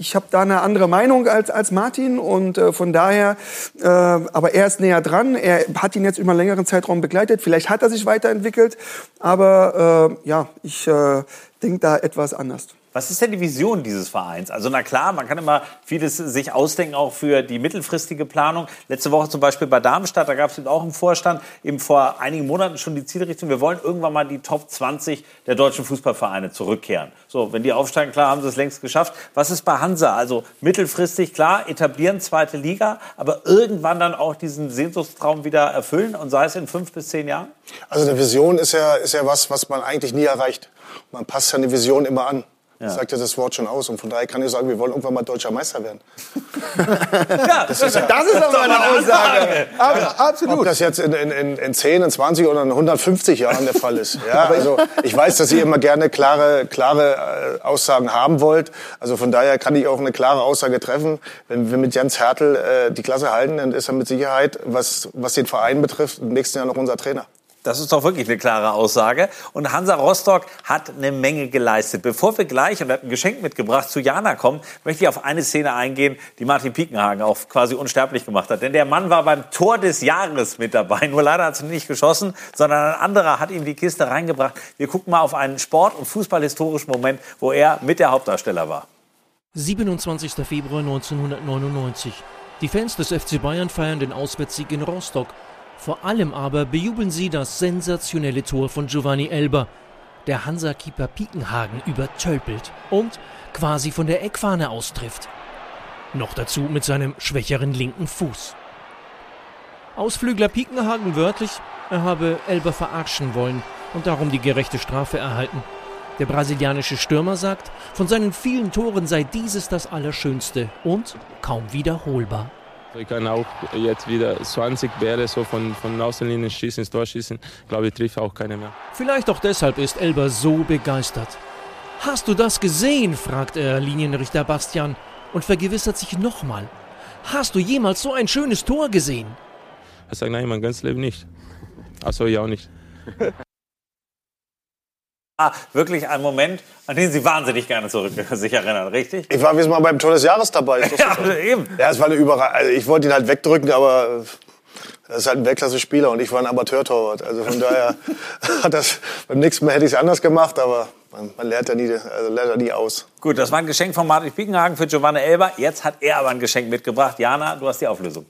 Ich habe da eine andere Meinung als, als Martin und äh, von daher, äh, aber er ist näher dran. Er hat ihn jetzt über einen längeren Zeitraum begleitet. Vielleicht hat er sich weiterentwickelt, aber äh, ja, ich äh, denke da etwas anders. Was ist denn die Vision dieses Vereins? Also na klar, man kann immer vieles sich ausdenken, auch für die mittelfristige Planung. Letzte Woche zum Beispiel bei Darmstadt, da gab es eben auch im Vorstand eben vor einigen Monaten schon die Zielrichtung, wir wollen irgendwann mal die Top 20 der deutschen Fußballvereine zurückkehren. So, wenn die aufsteigen, klar, haben sie es längst geschafft. Was ist bei Hansa? Also mittelfristig, klar, etablieren zweite Liga, aber irgendwann dann auch diesen Sehnsuchtstraum wieder erfüllen und sei es in fünf bis zehn Jahren? Also eine Vision ist ja, ist ja was, was man eigentlich nie erreicht. Man passt ja eine Vision immer an. Das sagt ja das Wort schon aus. Und von daher kann ich sagen, wir wollen irgendwann mal deutscher Meister werden. (laughs) Ja, das ist, ja, Das ist aber eine Aussage. Ab, absolut. Ob das jetzt in, in, in, in 10, in 20 oder in 150 Jahren der Fall ist. Ja, also ich weiß, dass ihr immer gerne klare, klare äh, Aussagen haben wollt. Also von daher kann ich auch eine klare Aussage treffen. Wenn wir mit Jens Hertel äh, die Klasse halten, dann ist er mit Sicherheit, was, was den Verein betrifft, im nächsten Jahr noch unser Trainer. Das ist doch wirklich eine klare Aussage. Und Hansa Rostock hat eine Menge geleistet. Bevor wir gleich, und er hat ein Geschenk mitgebracht, zu Jana kommen, möchte ich auf eine Szene eingehen, die Martin Piekenhagen auch quasi unsterblich gemacht hat. Denn der Mann war beim Tor des Jahres mit dabei. Nur leider hat er nicht geschossen, sondern ein anderer hat ihm die Kiste reingebracht. Wir gucken mal auf einen Sport- und fußballhistorischen Moment, wo er mit der Hauptdarsteller war. 27. Februar 1999. Die Fans des FC Bayern feiern den Auswärtssieg in Rostock. Vor allem aber bejubeln sie das sensationelle Tor von Giovanni Elber. Der Hansa-Keeper Piekenhagen übertölpelt und quasi von der Eckfahne austrifft. Noch dazu mit seinem schwächeren linken Fuß. Ausflügler Piekenhagen wörtlich, er habe Elber verarschen wollen und darum die gerechte Strafe erhalten. Der brasilianische Stürmer sagt, von seinen vielen Toren sei dieses das Allerschönste und kaum wiederholbar. Ich kann auch jetzt wieder 20 Bälle so von, von Außenlinien schießen, ins Tor schießen. Ich glaube, ich treffe auch keine mehr. Vielleicht auch deshalb ist Elber so begeistert. Hast du das gesehen? fragt er Linienrichter Bastian und vergewissert sich nochmal. Hast du jemals so ein schönes Tor gesehen? Er sagt, nein, mein ganzes Leben nicht. Achso, ich auch nicht. (laughs) Ah, wirklich ein Moment, an den Sie wahnsinnig gerne zurück (laughs) sich erinnern, richtig? Ich war mal beim Tor des Jahres dabei. (laughs) Ja, eben. Ja, es war eine Überraschung. Also ich wollte ihn halt wegdrücken, aber das ist halt ein Weltklasse-Spieler und ich war ein Amateurtorwart. Also von daher (laughs) hat das beim nächsten Mal hätte ich es anders gemacht, aber man, man lernt ja nie, also lernt ja nie aus. Gut, das war ein Geschenk von Martin Piekenhagen für Giovanni Elber. Jetzt hat er aber ein Geschenk mitgebracht. Jana, du hast die Auflösung.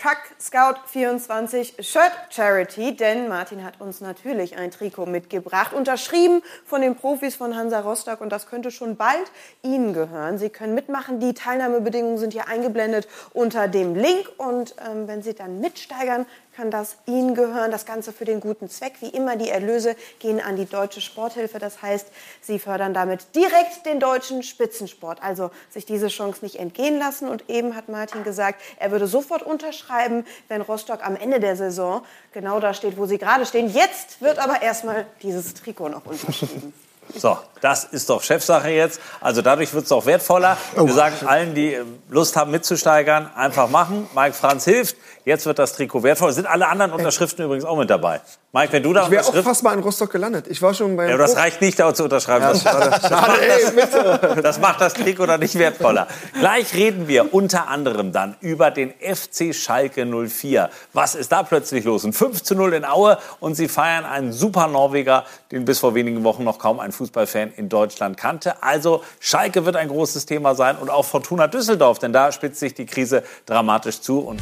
Kack Scout 24 Shirt Charity, denn Martin hat uns natürlich ein Trikot mitgebracht, unterschrieben von den Profis von Hansa Rostock und das könnte schon bald Ihnen gehören. Sie können mitmachen, die Teilnahmebedingungen sind hier eingeblendet unter dem Link und ähm, wenn Sie dann mitsteigern, kann das Ihnen gehören. Das Ganze für den guten Zweck. Wie immer, die Erlöse gehen an die Deutsche Sporthilfe. Das heißt, Sie fördern damit direkt den deutschen Spitzensport. Also sich diese Chance nicht entgehen lassen. Und eben hat Martin gesagt, er würde sofort unterschreiben, wenn Rostock am Ende der Saison genau da steht, wo sie gerade stehen. Jetzt wird aber erstmal dieses Trikot noch unterschrieben. (laughs) So, das ist doch Chefsache jetzt. Also dadurch wird es auch wertvoller. Wir sagen allen, die Lust haben mitzusteigern, einfach machen. Mike Franz hilft. Jetzt wird das Trikot wertvoll. Sind alle anderen Unterschriften übrigens auch mit dabei? Mike, wenn du da Ich wäre auch fast mal in Rostock gelandet. Ich war schon beim. Ja, aber das reicht nicht, da zu unterschreiben. Ja, das, das, Schade, macht das, (laughs) das macht das Trikot dann nicht wertvoller. Gleich reden wir unter anderem dann über den FC Schalke 04. Was ist da plötzlich los? Ein 5 zu 0 in Aue und sie feiern einen super Norweger, den bis vor wenigen Wochen noch kaum ein Fußballfan in Deutschland kannte. Also Schalke wird ein großes Thema sein und auch Fortuna Düsseldorf, denn da spitzt sich die Krise dramatisch zu und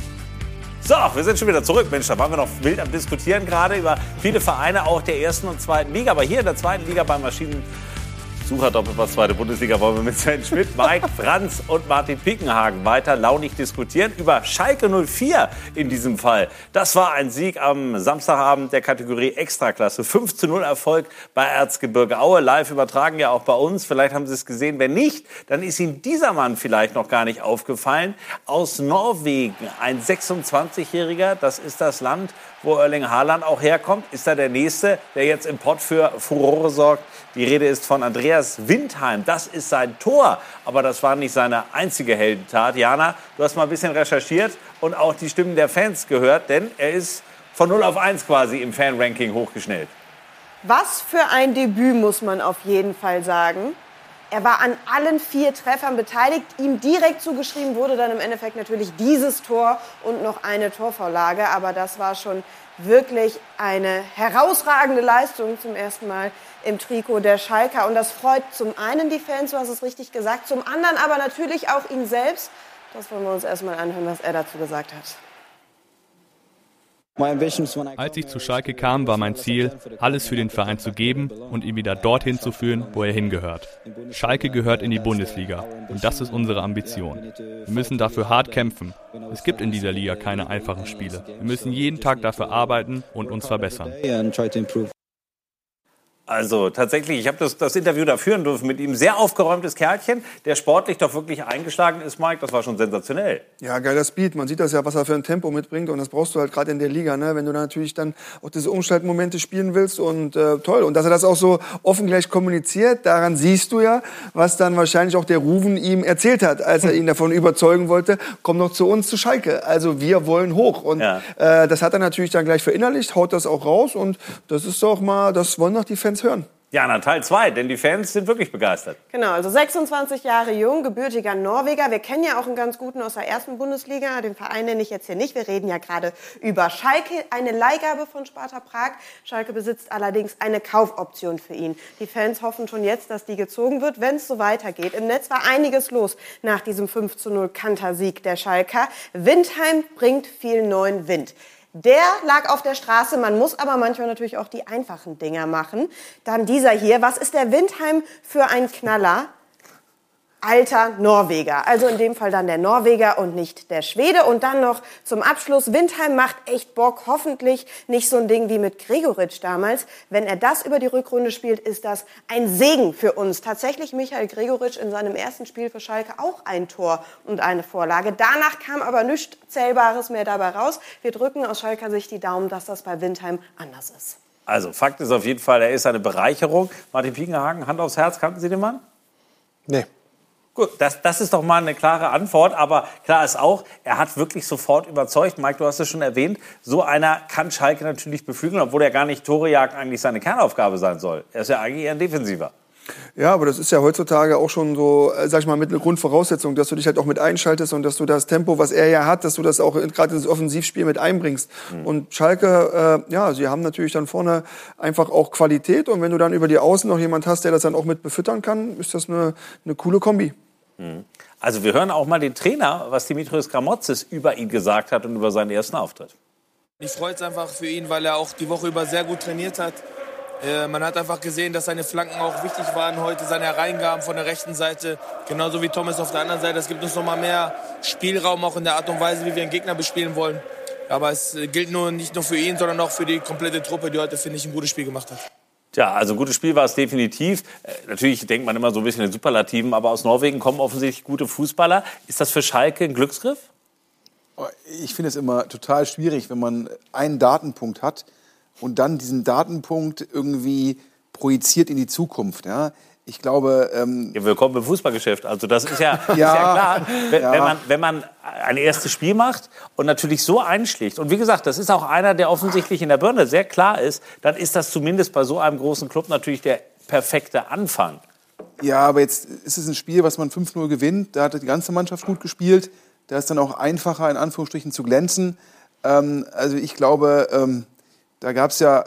so, wir sind schon wieder zurück. Mensch, da waren wir noch wild am Diskutieren gerade über viele Vereine, auch der ersten und zweiten Liga. Aber hier in der zweiten Liga beim Maschinen. Sucher Doppelpass zweite Bundesliga wollen wir mit Sven Schmidt, Mike Franz und Martin Pickenhagen weiter launig diskutieren über Schalke 04 in diesem Fall. Das war ein Sieg am Samstagabend der Kategorie Extraklasse. 5 zu 0 Erfolg bei Erzgebirge Aue. Live übertragen ja auch bei uns. Vielleicht haben Sie es gesehen. Wenn nicht, dann ist Ihnen dieser Mann vielleicht noch gar nicht aufgefallen. Aus Norwegen, ein 26-Jähriger. Das ist das Land, wo Erling Haaland auch herkommt. Ist er der Nächste, der jetzt im Pott für Furore sorgt. Die Rede ist von Andreas Windheim. Das ist sein Tor. Aber das war nicht seine einzige Heldentat. Jana, du hast mal ein bisschen recherchiert und auch die Stimmen der Fans gehört, denn er ist von 0 auf 1 quasi im Fanranking hochgeschnellt. Was für ein Debüt, muss man auf jeden Fall sagen. Er war an allen vier Treffern beteiligt. Ihm direkt zugeschrieben wurde dann im Endeffekt natürlich dieses Tor und noch eine Torvorlage. Aber das war schon wirklich eine herausragende Leistung zum ersten Mal im Trikot der Schalker. Und das freut zum einen die Fans, du hast es richtig gesagt, zum anderen aber natürlich auch ihn selbst. Das wollen wir uns erstmal anhören, was er dazu gesagt hat. Als ich zu Schalke kam, war mein Ziel, alles für den Verein zu geben und ihn wieder dorthin zu führen, wo er hingehört. Schalke gehört in die Bundesliga und das ist unsere Ambition. Wir müssen dafür hart kämpfen. Es gibt in dieser Liga keine einfachen Spiele. Wir müssen jeden Tag dafür arbeiten und uns verbessern. Also tatsächlich, ich habe das, das Interview da führen dürfen mit ihm. Sehr aufgeräumtes Kerlchen, der sportlich doch wirklich eingeschlagen ist, Mike. Das war schon sensationell. Ja, geiler Speed. Man sieht das ja, was er für ein Tempo mitbringt. Und das brauchst du halt gerade in der Liga, ne? wenn du da natürlich dann auch diese Umschaltmomente spielen willst. Und äh, toll. Und dass er das auch so offen gleich kommuniziert, daran siehst du ja, was dann wahrscheinlich auch der Ruven ihm erzählt hat, als er (laughs) ihn davon überzeugen wollte, komm doch zu uns, zu Schalke. Also wir wollen hoch. Und äh, das hat er natürlich dann gleich verinnerlicht, haut das auch raus. Und das ist doch mal, das wollen doch die Fans hören. Jana, Teil 2, denn die Fans sind wirklich begeistert. Genau, also 26 Jahre jung, gebürtiger Norweger. Wir kennen ja auch einen ganz guten aus der ersten Bundesliga. Den Verein nenne ich jetzt hier nicht. Wir reden ja gerade über Schalke. Eine Leihgabe von Sparta Prag. Schalke besitzt allerdings eine Kaufoption für ihn. Die Fans hoffen schon jetzt, dass die gezogen wird, wenn es so weitergeht. Im Netz war einiges los nach diesem 5 zu 0 Kantersieg der Schalker. Windheim bringt viel neuen Wind. Der lag auf der Straße. Man muss aber manchmal natürlich auch die einfachen Dinger machen. Dann dieser hier. Was ist der Windheim für ein Knaller? Alter Norweger. Also in dem Fall dann der Norweger und nicht der Schwede. Und dann noch zum Abschluss. Windheim macht echt Bock. Hoffentlich nicht so ein Ding wie mit Gregoritsch damals. Wenn er das über die Rückrunde spielt, ist das ein Segen für uns. Tatsächlich Michael Gregoritsch in seinem ersten Spiel für Schalke auch ein Tor und eine Vorlage. Danach kam aber nichts Zählbares mehr dabei raus. Wir drücken aus Schalker Sicht die Daumen, dass das bei Windheim anders ist. Also Fakt ist auf jeden Fall, er ist eine Bereicherung. Martin Piekenhagen, Hand aufs Herz, kannten Sie den Mann? Nee. Gut, das, das ist doch mal eine klare Antwort. Aber klar ist auch, er hat wirklich sofort überzeugt. Mike, du hast es schon erwähnt, so einer kann Schalke natürlich beflügeln, obwohl er gar nicht Tore jagen eigentlich seine Kernaufgabe sein soll. Er ist ja eigentlich eher ein Defensiver. Ja, aber das ist ja heutzutage auch schon so, äh, sag ich mal, mit einer Grundvoraussetzung, dass du dich halt auch mit einschaltest und dass du das Tempo, was er ja hat, dass du das auch in- gerade ins Offensivspiel mit einbringst. Und Schalke, äh, ja, sie haben natürlich dann vorne einfach auch Qualität und wenn du dann über die Außen noch jemand hast, der das dann auch mit befüttern kann, ist das eine, eine coole Kombi. Also wir hören auch mal den Trainer, was Dimitrios Gramotzes über ihn gesagt hat und über seinen ersten Auftritt. Ich freue es einfach für ihn, weil er auch die Woche über sehr gut trainiert hat. Äh, man hat einfach gesehen, dass seine Flanken auch wichtig waren heute, seine Hereingaben von der rechten Seite, genauso wie Thomas auf der anderen Seite. Es gibt uns noch mal mehr Spielraum, auch in der Art und Weise, wie wir einen Gegner bespielen wollen. Aber es äh, gilt nur nicht nur für ihn, sondern auch für die komplette Truppe, die heute, finde ich, ein gutes Spiel gemacht hat. Tja, also ein gutes Spiel war es definitiv. Äh, natürlich denkt man immer so ein bisschen in Superlativen, aber aus Norwegen kommen offensichtlich gute Fußballer. Ist das für Schalke ein Glücksgriff? Ich finde es immer total schwierig, wenn man einen Datenpunkt hat und dann diesen Datenpunkt irgendwie projiziert in die Zukunft. Ja? Ich glaube. Ähm ja, willkommen im Fußballgeschäft. Also, das ist ja, (laughs) ja, ist ja klar. Wenn, ja. wenn, man, wenn man ein erstes Spiel macht und natürlich so einschlägt, und wie gesagt, das ist auch einer, der offensichtlich in der Birne sehr klar ist, dann ist das zumindest bei so einem großen Club natürlich der perfekte Anfang. Ja, aber jetzt ist es ein Spiel, was man 5-0 gewinnt. Da hat die ganze Mannschaft gut gespielt. Da ist dann auch einfacher, in Anführungsstrichen, zu glänzen. Ähm, also ich glaube, ähm, da gab es ja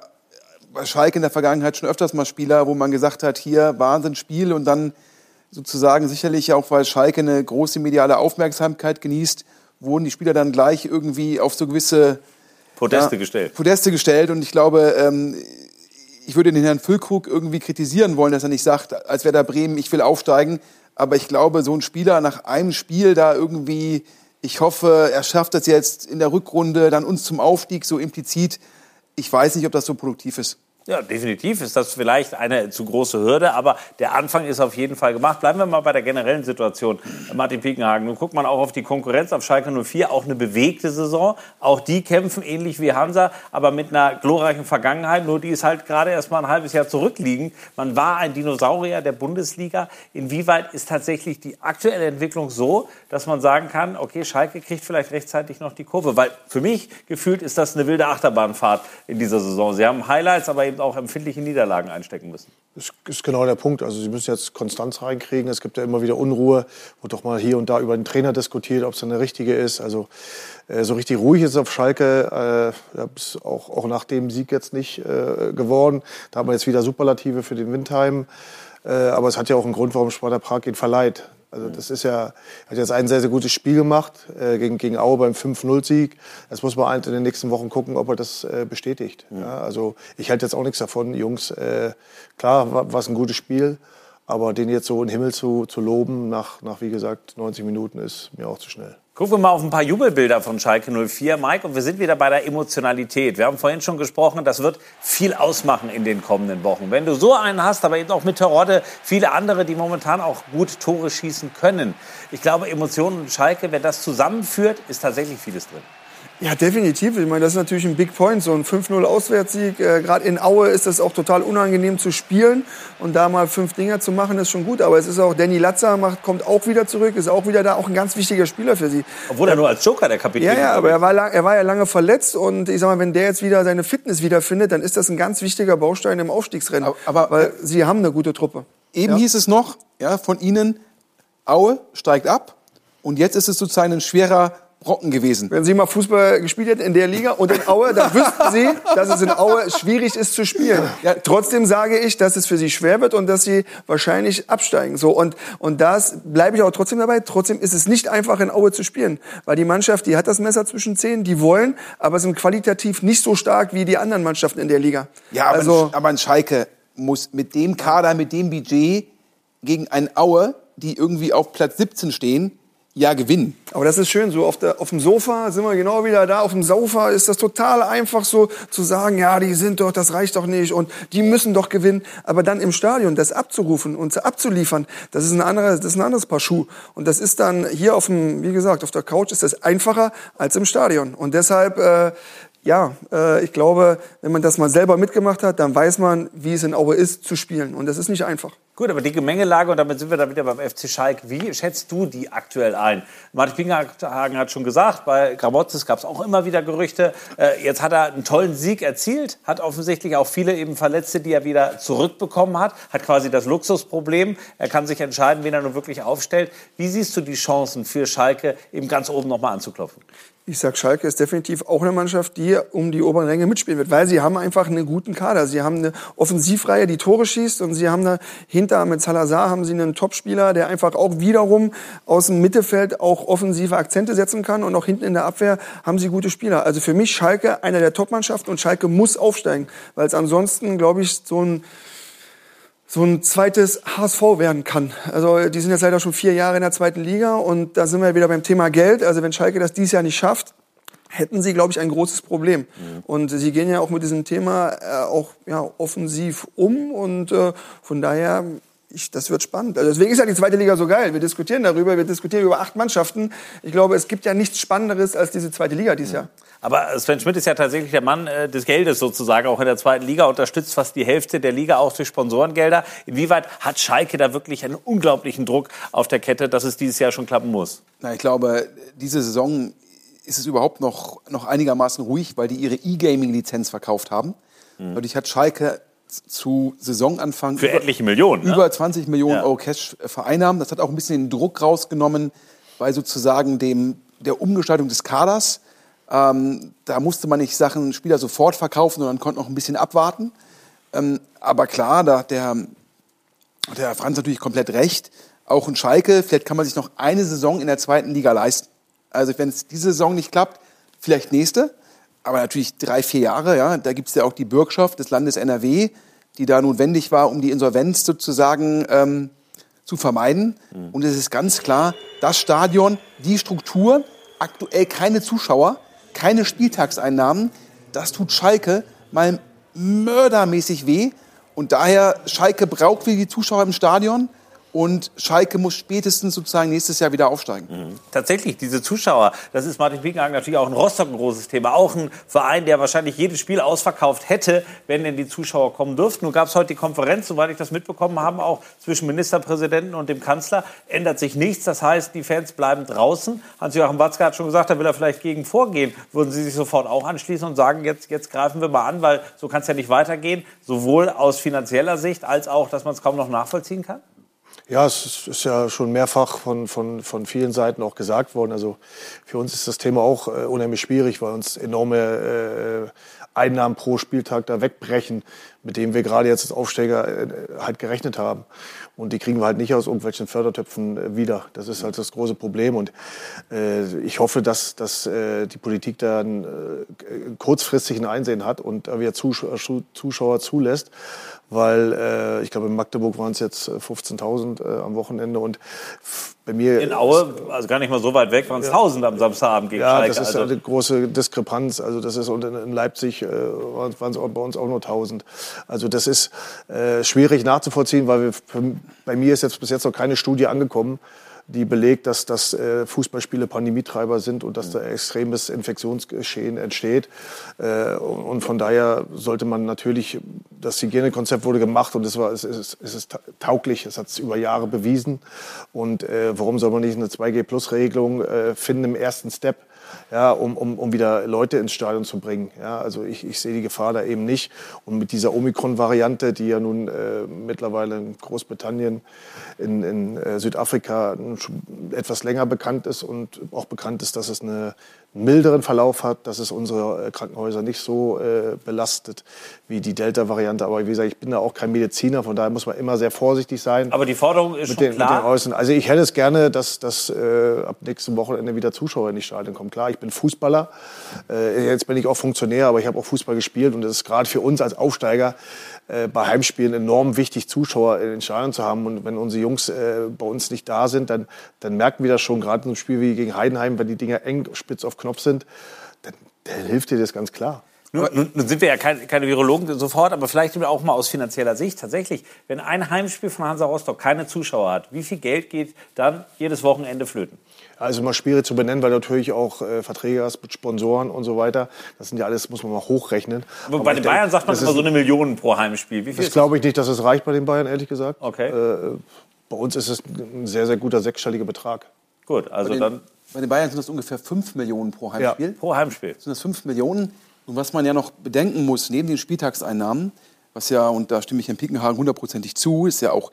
bei Schalke in der Vergangenheit schon öfters mal Spieler, wo man gesagt hat, hier Wahnsinnsspiel und dann sozusagen sicherlich auch, weil Schalke eine große mediale Aufmerksamkeit genießt, wurden die Spieler dann gleich irgendwie auf so gewisse Podeste ja, gestellt. Podeste gestellt und ich glaube, ähm, ich würde den Herrn Füllkrug irgendwie kritisieren wollen, dass er nicht sagt, als wäre da Bremen, ich will aufsteigen. Aber ich glaube, so ein Spieler nach einem Spiel da irgendwie, ich hoffe, er schafft das jetzt in der Rückrunde, dann uns zum Aufstieg so implizit. Ich weiß nicht, ob das so produktiv ist. Ja, definitiv ist das vielleicht eine zu große Hürde, aber der Anfang ist auf jeden Fall gemacht. Bleiben wir mal bei der generellen Situation. Martin Piekenhagen, nun guckt man auch auf die Konkurrenz auf Schalke 04, auch eine bewegte Saison. Auch die kämpfen ähnlich wie Hansa, aber mit einer glorreichen Vergangenheit. Nur die ist halt gerade erst mal ein halbes Jahr zurückliegend. Man war ein Dinosaurier der Bundesliga. Inwieweit ist tatsächlich die aktuelle Entwicklung so, dass man sagen kann, okay, Schalke kriegt vielleicht rechtzeitig noch die Kurve? Weil für mich gefühlt ist das eine wilde Achterbahnfahrt in dieser Saison. Sie haben Highlights, aber eben auch empfindliche Niederlagen einstecken müssen. Das ist genau der Punkt. Also sie müssen jetzt Konstanz reinkriegen. Es gibt ja immer wieder Unruhe, wird doch mal hier und da über den Trainer diskutiert, ob es eine richtige ist. Also äh, so richtig ruhig ist es auf Schalke, äh, ist auch, auch nach dem Sieg jetzt nicht äh, geworden. Da haben wir jetzt wieder Superlative für den Windheim. Äh, aber es hat ja auch einen Grund, warum Sparta Prag ihn verleiht. Also das ist ja, hat jetzt ein sehr, sehr gutes Spiel gemacht äh, gegen, gegen Aue beim 5-0-Sieg. Jetzt muss man halt in den nächsten Wochen gucken, ob er das äh, bestätigt. Mhm. Ja, also ich halte jetzt auch nichts davon, Jungs. Äh, klar, war es ein gutes Spiel, aber den jetzt so in den Himmel zu, zu loben nach, nach, wie gesagt, 90 Minuten ist mir auch zu schnell. Gucken wir mal auf ein paar Jubelbilder von Schalke 04, Mike, und wir sind wieder bei der Emotionalität. Wir haben vorhin schon gesprochen, das wird viel ausmachen in den kommenden Wochen. Wenn du so einen hast, aber eben auch mit Terodde viele andere, die momentan auch gut Tore schießen können. Ich glaube, Emotionen und Schalke, wenn das zusammenführt, ist tatsächlich vieles drin. Ja, definitiv. Ich meine, das ist natürlich ein Big Point, so ein 5-0 Auswärtssieg. Äh, Gerade in Aue ist das auch total unangenehm zu spielen und da mal fünf Dinger zu machen, ist schon gut. Aber es ist auch, Danny Latzer macht, kommt auch wieder zurück, ist auch wieder da, auch ein ganz wichtiger Spieler für sie. Obwohl er nur als Joker der Kapitän Ja, ja, aber er war, lang, er war ja lange verletzt und ich sag mal, wenn der jetzt wieder seine Fitness wiederfindet, dann ist das ein ganz wichtiger Baustein im Aufstiegsrennen. Aber, aber weil sie haben eine gute Truppe. Eben ja? hieß es noch, ja, von Ihnen, Aue steigt ab und jetzt ist es sozusagen ein schwerer Brocken gewesen. Wenn Sie mal Fußball gespielt hätten in der Liga und in Aue, dann (laughs) wüssten Sie, dass es in Aue schwierig ist zu spielen. Ja, trotzdem sage ich, dass es für Sie schwer wird und dass Sie wahrscheinlich absteigen. So und und das bleibe ich auch trotzdem dabei. Trotzdem ist es nicht einfach in Aue zu spielen, weil die Mannschaft, die hat das Messer zwischen Zähnen, die wollen, aber sind qualitativ nicht so stark wie die anderen Mannschaften in der Liga. Ja, aber, also, ein, aber ein Schalke muss mit dem Kader, mit dem Budget gegen ein Aue, die irgendwie auf Platz 17 stehen, ja gewinnen. Aber das ist schön, so auf, der, auf dem Sofa sind wir genau wieder da. Auf dem Sofa ist das total einfach so zu sagen, ja, die sind doch, das reicht doch nicht und die müssen doch gewinnen. Aber dann im Stadion das abzurufen und abzuliefern, das ist ein anderes, das ist ein anderes Paar Schuh. Und das ist dann hier auf dem, wie gesagt, auf der Couch ist das einfacher als im Stadion. Und deshalb äh, ja, äh, ich glaube, wenn man das mal selber mitgemacht hat, dann weiß man, wie es in Aue ist, zu spielen. Und das ist nicht einfach. Gut, aber die Gemengelage, und damit sind wir dann wieder beim FC Schalke, wie schätzt du die aktuell ein? Martin Pingerhagen hat schon gesagt, bei Gramotzes gab es auch immer wieder Gerüchte. Äh, jetzt hat er einen tollen Sieg erzielt, hat offensichtlich auch viele eben Verletzte, die er wieder zurückbekommen hat, hat quasi das Luxusproblem. Er kann sich entscheiden, wen er nun wirklich aufstellt. Wie siehst du die Chancen für Schalke, eben ganz oben nochmal anzuklopfen? Ich sag, Schalke ist definitiv auch eine Mannschaft, die um die oberen Ränge mitspielen wird, weil sie haben einfach einen guten Kader. Sie haben eine Offensivreihe, die Tore schießt und sie haben da hinter mit Salazar haben sie einen Topspieler, der einfach auch wiederum aus dem Mittelfeld auch offensive Akzente setzen kann und auch hinten in der Abwehr haben sie gute Spieler. Also für mich Schalke einer der Topmannschaften und Schalke muss aufsteigen, weil es ansonsten, glaube ich, so ein so ein zweites HSV werden kann. Also die sind jetzt leider schon vier Jahre in der zweiten Liga und da sind wir wieder beim Thema Geld. Also wenn Schalke das dieses Jahr nicht schafft, hätten sie, glaube ich, ein großes Problem. Mhm. Und sie gehen ja auch mit diesem Thema äh, auch ja, offensiv um und äh, von daher ich, das wird spannend. Also deswegen ist ja die zweite Liga so geil. Wir diskutieren darüber, wir diskutieren über acht Mannschaften. Ich glaube, es gibt ja nichts Spannenderes als diese zweite Liga dieses Jahr. Aber Sven Schmidt ist ja tatsächlich der Mann äh, des Geldes sozusagen, auch in der zweiten Liga, unterstützt fast die Hälfte der Liga auch durch Sponsorengelder. Inwieweit hat Schalke da wirklich einen unglaublichen Druck auf der Kette, dass es dieses Jahr schon klappen muss? Na, ich glaube, diese Saison ist es überhaupt noch, noch einigermaßen ruhig, weil die ihre E-Gaming-Lizenz verkauft haben. Mhm. Dadurch hat Schalke zu Saisonanfang Für über, etliche Millionen, ne? über 20 Millionen Ja. Euro Cash vereinnahmt. Das hat auch ein bisschen den Druck rausgenommen bei sozusagen dem, der Umgestaltung des Kaders. Ähm, da musste man nicht Sachen Spieler sofort verkaufen, sondern konnte noch ein bisschen abwarten. Ähm, aber klar, da hat der, hat der Franz natürlich komplett recht. Auch ein Schalke, vielleicht kann man sich noch eine Saison in der zweiten Liga leisten. Also wenn es diese Saison nicht klappt, vielleicht nächste. Aber natürlich drei, vier Jahre, ja. Da gibt es ja auch die Bürgschaft des Landes NRW, die da notwendig war, um die Insolvenz sozusagen ähm, zu vermeiden. Und es ist ganz klar, das Stadion, die Struktur, aktuell keine Zuschauer, keine Spieltagseinnahmen, das tut Schalke mal mördermäßig weh. Und daher, Schalke braucht wieder die Zuschauer im Stadion. Und Schalke muss spätestens sozusagen nächstes Jahr wieder aufsteigen. Tatsächlich, diese Zuschauer, das ist Martin Piekenhagen natürlich auch in Rostock ein großes Thema. Auch ein Verein, der wahrscheinlich jedes Spiel ausverkauft hätte, wenn denn die Zuschauer kommen dürften. Nun gab es heute die Konferenz, soweit ich das mitbekommen habe, auch zwischen Ministerpräsidenten und dem Kanzler. Ändert sich nichts. Das heißt, die Fans bleiben draußen. Hans-Joachim Watzke hat schon gesagt, da will er vielleicht gegen vorgehen. Würden Sie sich sofort auch anschließen und sagen, jetzt, jetzt greifen wir mal an, weil so kann es ja nicht weitergehen. Sowohl aus finanzieller Sicht als auch, dass man es kaum noch nachvollziehen kann? Ja, es ist- ja schon mehrfach von, von, von vielen Seiten auch gesagt worden. Also für uns ist das Thema auch äh, unheimlich schwierig, weil uns enorme äh, Einnahmen pro Spieltag da wegbrechen, mit dem wir gerade jetzt als Aufsteiger äh, halt gerechnet haben. Und die kriegen wir halt nicht aus irgendwelchen Fördertöpfen äh, wieder. Das ist halt das große Problem. Und äh, ich hoffe, dass, dass äh, die Politik da ein, äh, kurzfristig ein Einsehen hat und wieder Zuschauer zulässt. Weil äh, ich glaube, in Magdeburg waren es jetzt äh, 15.000 äh, am Wochenende. Und bei mir In Aue, also gar nicht mal so weit weg, waren es 1000 am Samstagabend gegen ja, Schalke. das ist also, eine große Diskrepanz. Also das ist und in Leipzig äh, waren es bei uns auch nur 1000. Also das ist äh, schwierig nachzuvollziehen, weil wir, bei mir ist jetzt bis jetzt noch keine Studie angekommen, die belegt, dass, dass äh, Fußballspiele Pandemietreiber sind und dass da extremes Infektionsgeschehen entsteht. Äh, und, von daher sollte man natürlich, das Hygienekonzept wurde gemacht und es, war, es, ist, es ist ta- tauglich, es hat es über Jahre bewiesen. Und äh, warum soll man nicht eine 2G-Plus-Regelung äh, finden im ersten Step? Ja, um, um, um wieder Leute ins Stadion zu bringen. Ja, also ich, ich sehe die Gefahr da eben nicht. Und mit dieser Omikron-Variante, die ja nun äh, mittlerweile in Großbritannien, in, in äh, Südafrika etwas länger bekannt ist und auch bekannt ist, dass es eine, milderen Verlauf hat, dass es unsere äh, Krankenhäuser nicht so äh, belastet wie die Delta-Variante. Aber wie gesagt, ich bin da auch kein Mediziner, von daher muss man immer sehr vorsichtig sein. aber die Forderung ist Mit schon den, mit den klar. Äußeren. Also ich hätte es gerne, dass, dass äh, ab nächstem Wochenende wieder Zuschauer in die Stadien kommen. Klar, ich bin Fußballer, äh, jetzt bin ich auch Funktionär, aber ich habe auch Fußball gespielt und es ist gerade für uns als Aufsteiger äh, bei Heimspielen enorm wichtig, Zuschauer in den Stadien zu haben. Und wenn unsere Jungs äh, bei uns nicht da sind, dann, dann merken wir das schon, gerade in einem Spiel wie gegen Heidenheim, wenn die Dinger eng spitz auf Knopf sind, dann, dann hilft dir das ganz klar. Nun, nun, nun sind wir ja keine, keine Virologen sofort, aber vielleicht auch mal aus finanzieller Sicht. Tatsächlich, wenn ein Heimspiel von Hansa Rostock keine Zuschauer hat, wie viel Geld geht dann jedes Wochenende flöten? Also mal schwierig zu benennen, weil du natürlich auch äh, Verträge hast mit Sponsoren und so weiter. Das sind ja alles, muss man mal hochrechnen. Aber bei den denke, Bayern sagt man immer ist- so eine Million pro Heimspiel. Wie viel Das glaube ich nicht, dass es reicht bei den Bayern, ehrlich gesagt. Okay. Äh, bei uns ist es ein sehr, sehr guter sechsstelliger Betrag. Gut, also bei den, dann Bei den Bayern sind das ungefähr 5 Millionen pro Heimspiel. Ja, pro Heimspiel. Sind das 5 Millionen? Und was man ja noch bedenken muss, neben den Spieltagseinnahmen, was ja, und da stimme ich Herrn Pickenhagen hundertprozentig zu, ist ja auch,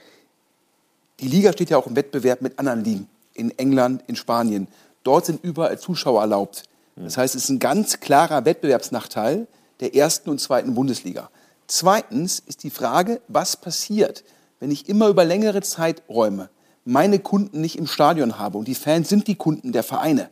die Liga steht ja auch im Wettbewerb mit anderen Ligen. In England, in Spanien. Dort sind überall Zuschauer erlaubt. Das heißt, es ist ein ganz klarer Wettbewerbsnachteil der ersten und zweiten Bundesliga. Zweitens ist die Frage, was passiert, wenn ich immer über längere Zeiträume meine Kunden nicht im Stadion habe und die Fans sind die Kunden der Vereine.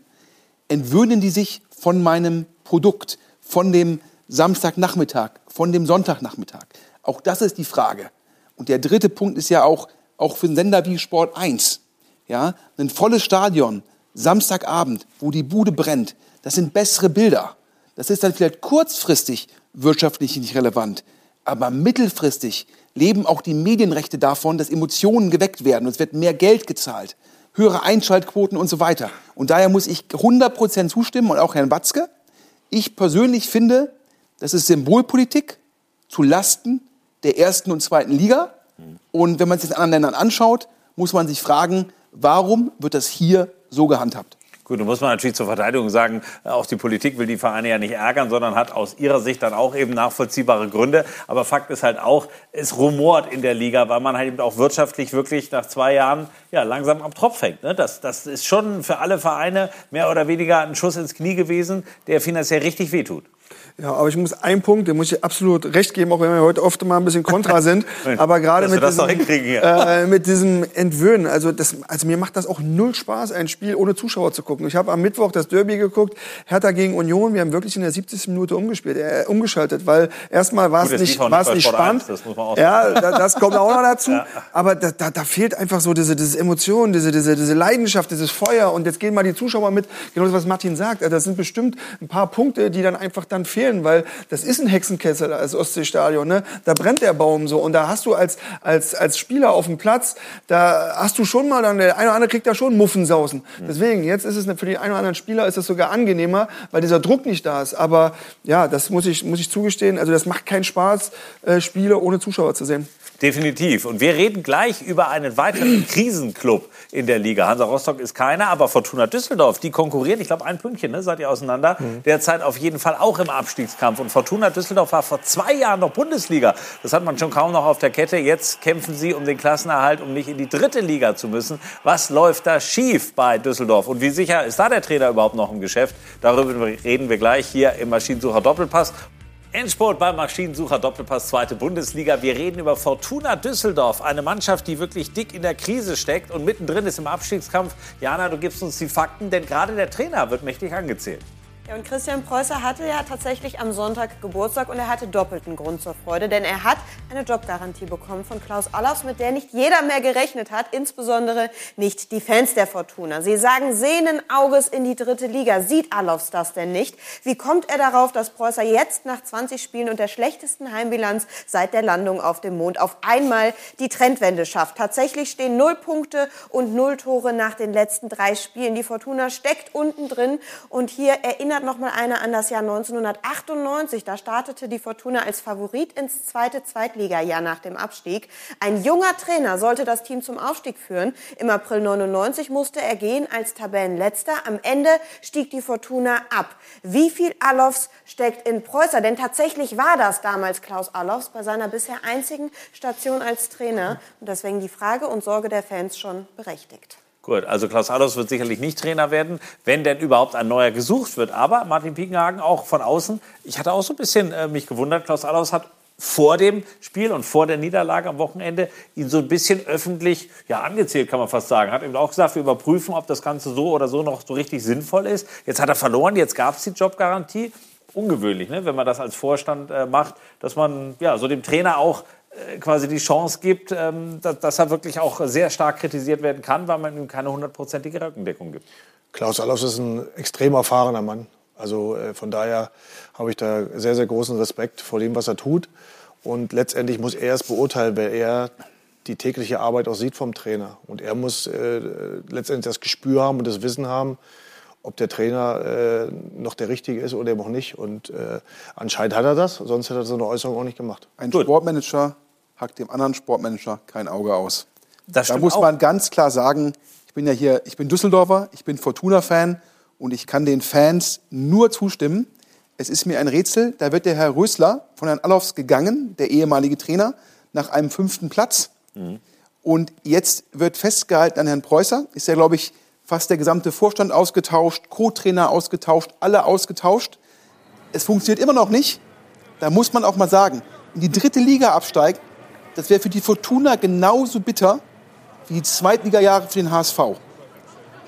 Entwöhnen die sich von meinem Produkt, von dem Samstagnachmittag, von dem Sonntagnachmittag? Auch das ist die Frage. Und der dritte Punkt ist ja auch, auch für einen Sender wie Sport 1. Ja, ein volles Stadion, Samstagabend, wo die Bude brennt, das sind bessere Bilder. Das ist dann vielleicht kurzfristig wirtschaftlich nicht relevant. Aber mittelfristig leben auch die Medienrechte davon, dass Emotionen geweckt werden und es wird mehr Geld gezahlt, höhere Einschaltquoten und so weiter. Und daher muss ich 100% zustimmen und auch Herrn Watzke. Ich persönlich finde, das ist Symbolpolitik zu Lasten der ersten und zweiten Liga. Und wenn man sich das in anderen Ländern anschaut, muss man sich fragen, warum wird das hier so gehandhabt? Gut, nun muss man natürlich zur Verteidigung sagen, auch die Politik will die Vereine ja nicht ärgern, sondern hat aus ihrer Sicht dann auch eben nachvollziehbare Gründe. Aber Fakt ist halt auch, es rumort in der Liga, weil man halt eben auch wirtschaftlich wirklich nach zwei Jahren ja, langsam am Tropf hängt. Ne? Das, das ist schon für alle Vereine mehr oder weniger ein Schuss ins Knie gewesen, der finanziell richtig wehtut. Ja, aber ich muss einen Punkt, dem muss ich absolut recht geben, auch wenn wir heute oft mal ein bisschen kontra sind. (laughs) aber gerade mit, diesem, äh, mit diesem Entwöhnen, also, das, also mir macht das auch null Spaß, ein Spiel ohne Zuschauer zu gucken. Ich habe am Mittwoch das Derby geguckt, Hertha gegen Union. Wir haben wirklich in der 70. Minute umgespielt, äh, umgeschaltet, weil erstmal war es nicht, war es nicht spannend. ja, das kommt auch noch dazu. (laughs) Ja. Aber da, da, da fehlt einfach so diese, diese Emotion, diese, diese, diese Leidenschaft, dieses Feuer. Und jetzt gehen mal die Zuschauer mit. Genau das, was Martin sagt. Das sind bestimmt ein paar Punkte, die dann einfach dann fehlen fehlen, weil das ist ein Hexenkessel als Ostseestadion. Ne? Da brennt der Baum so und da hast du als, als, als Spieler auf dem Platz, da hast du schon mal, dann der eine oder andere kriegt da schon Muffensausen. Mhm. Deswegen, jetzt ist es für den einen oder anderen Spieler ist das sogar angenehmer, weil dieser Druck nicht da ist. Aber ja, das muss ich, muss ich zugestehen, also das macht keinen Spaß, äh, Spiele ohne Zuschauer zu sehen. Definitiv. Und wir reden gleich über einen weiteren (clears throat) Krisenclub in der Liga. Hansa Rostock ist keiner, aber Fortuna Düsseldorf, die konkurrieren, ich glaube ein Pünktchen, ne, seid ihr auseinander, mhm. derzeit auf jeden Fall auch im Abstiegskampf. Und Fortuna Düsseldorf war vor zwei Jahren noch Bundesliga. Das hat man schon kaum noch auf der Kette. Jetzt kämpfen sie um den Klassenerhalt, um nicht in die dritte Liga zu müssen. Was läuft da schief bei Düsseldorf? Und wie sicher ist da der Trainer überhaupt noch im Geschäft? Darüber reden wir gleich hier im Maschinensucher Doppelpass. Endsport beim Maschinensucher Doppelpass zweite Bundesliga. Wir reden über Fortuna Düsseldorf, eine Mannschaft, die wirklich dick in der Krise steckt und mittendrin ist im Abstiegskampf. Jana, du gibst uns die Fakten, denn gerade der Trainer wird mächtig angezählt. Ja, und Christian Preußer hatte ja tatsächlich am Sonntag Geburtstag und er hatte doppelten Grund zur Freude, denn er hat eine Jobgarantie bekommen von Klaus Allofs, mit der nicht jeder mehr gerechnet hat, insbesondere nicht die Fans der Fortuna. Sie sagen sehnen Auges in die dritte Liga. Sieht Allofs das denn nicht? Wie kommt er darauf, dass Preußer jetzt nach 20 Spielen und der schlechtesten Heimbilanz seit der Landung auf dem Mond auf einmal die Trendwende schafft? Tatsächlich stehen null Punkte und null Tore nach den letzten drei Spielen. Die Fortuna steckt unten drin und hier erinnert erinnert noch mal einer an das Jahr 1998. Da startete die Fortuna als Favorit ins zweite Zweitligajahr nach dem Abstieg. Ein junger Trainer sollte das Team zum Aufstieg führen. Im April 99 musste er gehen als Tabellenletzter. Am Ende stieg die Fortuna ab. Wie viel Alofs steckt in Preußer? Denn tatsächlich war das damals Klaus Alofs bei seiner bisher einzigen Station als Trainer. Und deswegen die Frage und Sorge der Fans schon berechtigt. Gut, also Klaus Allofs wird sicherlich nicht Trainer werden, wenn denn überhaupt ein neuer gesucht wird. Aber Martin Piekenhagen auch von außen, ich hatte auch so ein bisschen äh, mich gewundert, Klaus Allofs hat vor dem Spiel und vor der Niederlage am Wochenende ihn so ein bisschen öffentlich ja, angezählt, kann man fast sagen. Hat eben auch gesagt, wir überprüfen, ob das Ganze so oder so noch so richtig sinnvoll ist. Jetzt hat er verloren, jetzt gab es die Jobgarantie. Ungewöhnlich, ne, wenn man das als Vorstand äh, macht, dass man ja, so dem Trainer auch quasi die Chance gibt, ähm, dass, dass, er wirklich auch sehr stark kritisiert werden kann, weil man ihm keine hundertprozentige Rückendeckung gibt. Klaus Allofs ist ein extrem erfahrener Mann. Also äh, von daher habe ich da sehr, sehr großen Respekt vor dem, was er tut. Und letztendlich muss er es beurteilen, weil er die tägliche Arbeit auch sieht vom Trainer. Und er muss äh, letztendlich das Gespür haben und das Wissen haben, ob der Trainer äh, noch der richtige ist oder eben auch nicht. Und äh, anscheinend hat er das, sonst hätte er so eine Äußerung auch nicht gemacht. Ein Gut. Sportmanager hackt dem anderen Sportmanager kein Auge aus. Das da muss auch. man ganz klar sagen, ich bin ja hier, ich bin Düsseldorfer, ich bin Fortuna-Fan und ich kann den Fans nur zustimmen. Es ist mir ein Rätsel, da wird der Herr Rösler von Herrn Allofs gegangen, der ehemalige Trainer, nach einem fünften Platz. Mhm. Und jetzt wird festgehalten an Herrn Preußer, ist ja, glaube ich, fast der gesamte Vorstand ausgetauscht, Co-Trainer ausgetauscht, alle ausgetauscht. Es funktioniert immer noch nicht. Da muss man auch mal sagen, in die dritte Liga absteigt, das wäre für die Fortuna genauso bitter wie die Zweitliga-Jahre für den HSV.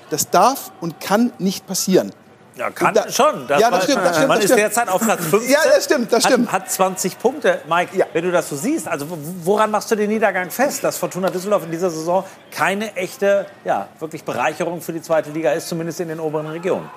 Das darf und kann nicht passieren. Ja, kann da, schon. Das ja, das stimmt, das stimmt. Man das ist stimmt. derzeit auf Platz (laughs) 15. Ja, das stimmt, das stimmt. Hat, hat 20 Punkte. Mike, ja. wenn du das so siehst, also woran machst du den Niedergang fest, dass Fortuna Düsseldorf in dieser Saison keine echte, ja, wirklich Bereicherung für die zweite Liga ist, zumindest in den oberen Regionen?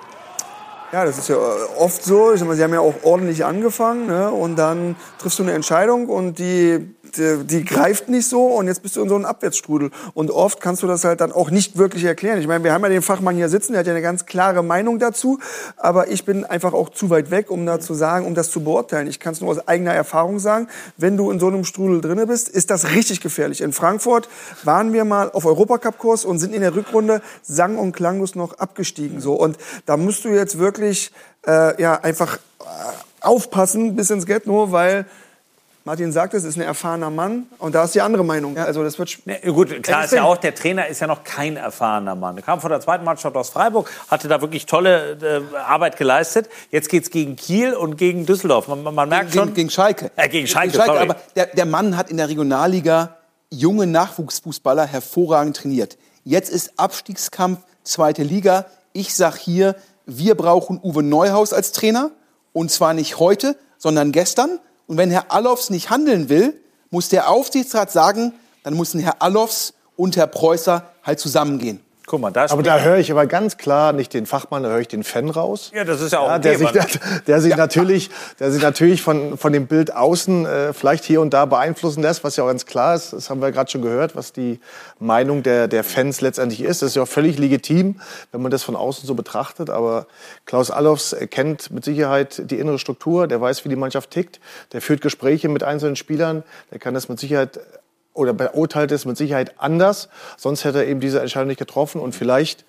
Ja, das ist ja oft so. Ich sag mal, Sie haben ja auch ordentlich angefangen ne? und dann triffst du eine Entscheidung und die, die, die greift nicht so und jetzt bist du in so einem Abwärtsstrudel. Und oft kannst du das halt dann auch nicht wirklich erklären. Ich meine, wir haben ja den Fachmann hier sitzen, der hat ja eine ganz klare Meinung dazu, aber ich bin einfach auch zu weit weg, um da zu sagen, um das zu beurteilen. Ich kann es nur aus eigener Erfahrung sagen, wenn du in so einem Strudel drinne bist, ist das richtig gefährlich. In Frankfurt waren wir mal auf Europacup-Kurs und sind in der Rückrunde sang- und klanglos noch abgestiegen. So. Und da musst du jetzt wirklich äh, ja, einfach äh, aufpassen bis ins nur weil Martin sagt, es ist ein erfahrener Mann und da ist die andere Meinung. Also das wird nee, gut, klar ist ja auch, der Trainer ist ja noch kein erfahrener Mann. Er kam von der zweiten Mannschaft aus Freiburg, hatte da wirklich tolle äh, Arbeit geleistet. Jetzt geht's gegen Kiel und gegen Düsseldorf. Man, man merkt gegen, schon. Gegen Schalke. Äh, gegen Schalke, gegen Schalke sorry. aber der, der Mann hat in der Regionalliga junge Nachwuchsfußballer hervorragend trainiert. Jetzt ist Abstiegskampf, zweite Liga. Ich sag hier, wir brauchen Uwe Neuhaus als Trainer. Und zwar nicht heute, sondern gestern. Und wenn Herr Allofs nicht handeln will, muss der Aufsichtsrat sagen, dann müssen Herr Allofs und Herr Preußer halt zusammengehen. Guck mal, da Aber da höre ich aber ganz klar nicht den Fachmann, da höre ich den Fan raus. Ja, das ist ja auch Ja, okay, (laughs) der, sich, man- der, sich natürlich, der sich natürlich von, von dem Bild außen äh, vielleicht hier und da beeinflussen lässt, was ja auch ganz klar ist. Das haben wir gerade schon gehört, was die Meinung der, der Fans letztendlich ist. Das ist ja auch völlig legitim, wenn man das von außen so betrachtet. Aber Klaus Allofs kennt mit Sicherheit die innere Struktur, der weiß, wie die Mannschaft tickt, der führt Gespräche mit einzelnen Spielern, der kann das mit Sicherheit oder beurteilt es mit Sicherheit anders. Sonst hätte er eben diese Entscheidung nicht getroffen und vielleicht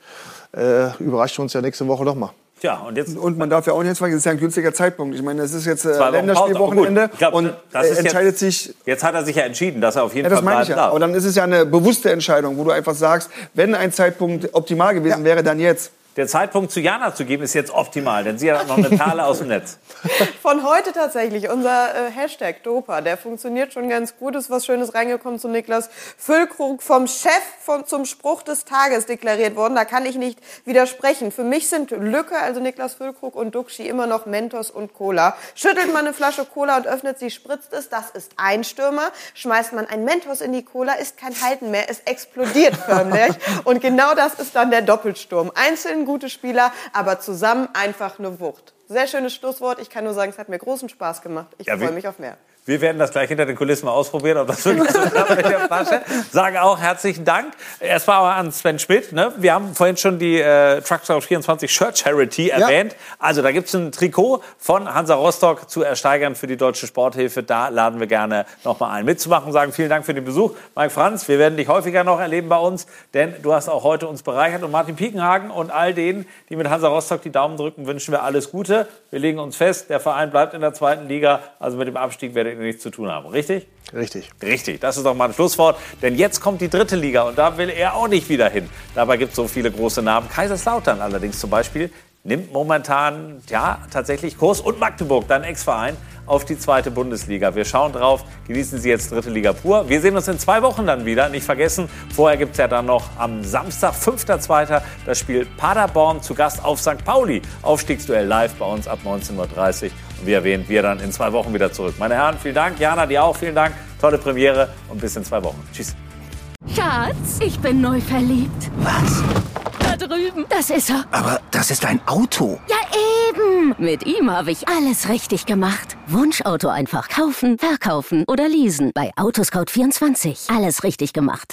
äh, überrascht uns ja nächste Woche noch mal. Tja, und jetzt. Und man darf ja auch nicht vergessen, es ist ja ein günstiger Zeitpunkt. Ich meine, es ist jetzt äh, Länderspielwochenende und das ist äh, jetzt- entscheidet sich Jetzt hat er sich ja entschieden, dass er auf jeden Ja, das Fall meine ich bleiben ja. darf. Aber dann ist es ja eine bewusste Entscheidung, wo du einfach sagst, wenn ein Zeitpunkt optimal gewesen wäre, dann jetzt. Der Zeitpunkt zu Jana zu geben ist jetzt optimal, denn sie hat noch eine Perle aus dem Netz. (laughs) Von heute tatsächlich, unser äh, Hashtag Dopa, der funktioniert schon ganz gut. Ist was Schönes reingekommen zu Niklas Füllkrug vom Chef vom, zum Spruch des Tages deklariert worden. Da kann ich nicht widersprechen. Für mich sind Lücke, also Niklas Füllkrug und Duxi immer noch Mentos und Cola. Schüttelt man eine Flasche Cola und öffnet sie, spritzt es, das ist ein Stürmer. Schmeißt man ein Mentos in die Cola, ist kein Halten mehr, es explodiert förmlich. (laughs) Und genau das ist dann der Doppelsturm. Einzeln gute Spieler, aber zusammen einfach eine Wucht. Sehr schönes Schlusswort. Ich kann nur sagen, es hat mir großen Spaß gemacht. Ich Ja, freue mich auf mehr. Wir werden das gleich hinter den Kulissen mal ausprobieren, ob das wirklich so klappt mit der Flasche. Sagen auch herzlichen Dank. Erstmal aber an Sven Schmidt. Ne? Wir haben vorhin schon die äh, Truckstop 24 Shirt Charity erwähnt. Also da gibt's ein Trikot von Hansa Rostock zu ersteigern für die Deutsche Sporthilfe. Da laden wir gerne nochmal ein mitzumachen. Sagen vielen Dank für den Besuch. Mike Franz, wir werden dich häufiger noch erleben bei uns, denn du hast auch heute uns bereichert. Und Martin Piekenhagen und all denen, die mit Hansa Rostock die Daumen drücken, wünschen wir alles Gute. Wir legen uns fest, der Verein bleibt in der zweiten Liga. Also mit dem Abstieg werdet ihr nichts zu tun haben. Richtig? Richtig. Richtig, das ist doch mal ein Schlusswort. Denn jetzt kommt die dritte Liga und da will er auch nicht wieder hin. Dabei gibt es so viele große Namen. Kaiserslautern allerdings zum Beispiel nimmt momentan ja tatsächlich Kurs und Magdeburg, dein Ex-Verein, auf die zweite Bundesliga. Wir schauen drauf, genießen Sie jetzt dritte Liga pur. Wir sehen uns in zwei Wochen dann wieder. Nicht vergessen, vorher gibt es ja dann noch am Samstag, 5.2. das Spiel Paderborn zu Gast auf St. Pauli. Aufstiegsduell live bei uns ab 19.30 Uhr. Wie erwähnt, wir dann in zwei Wochen wieder zurück. Meine Herren, vielen Dank. Jana, dir auch vielen Dank. Tolle Premiere und bis in zwei Wochen. Tschüss. Schatz, ich bin neu verliebt. Was? Da drüben. Das ist er. Aber das ist ein Auto. Ja, eben. Mit ihm habe ich alles richtig gemacht. Wunschauto einfach kaufen, verkaufen oder leasen. Bei Autoscout24. Alles richtig gemacht.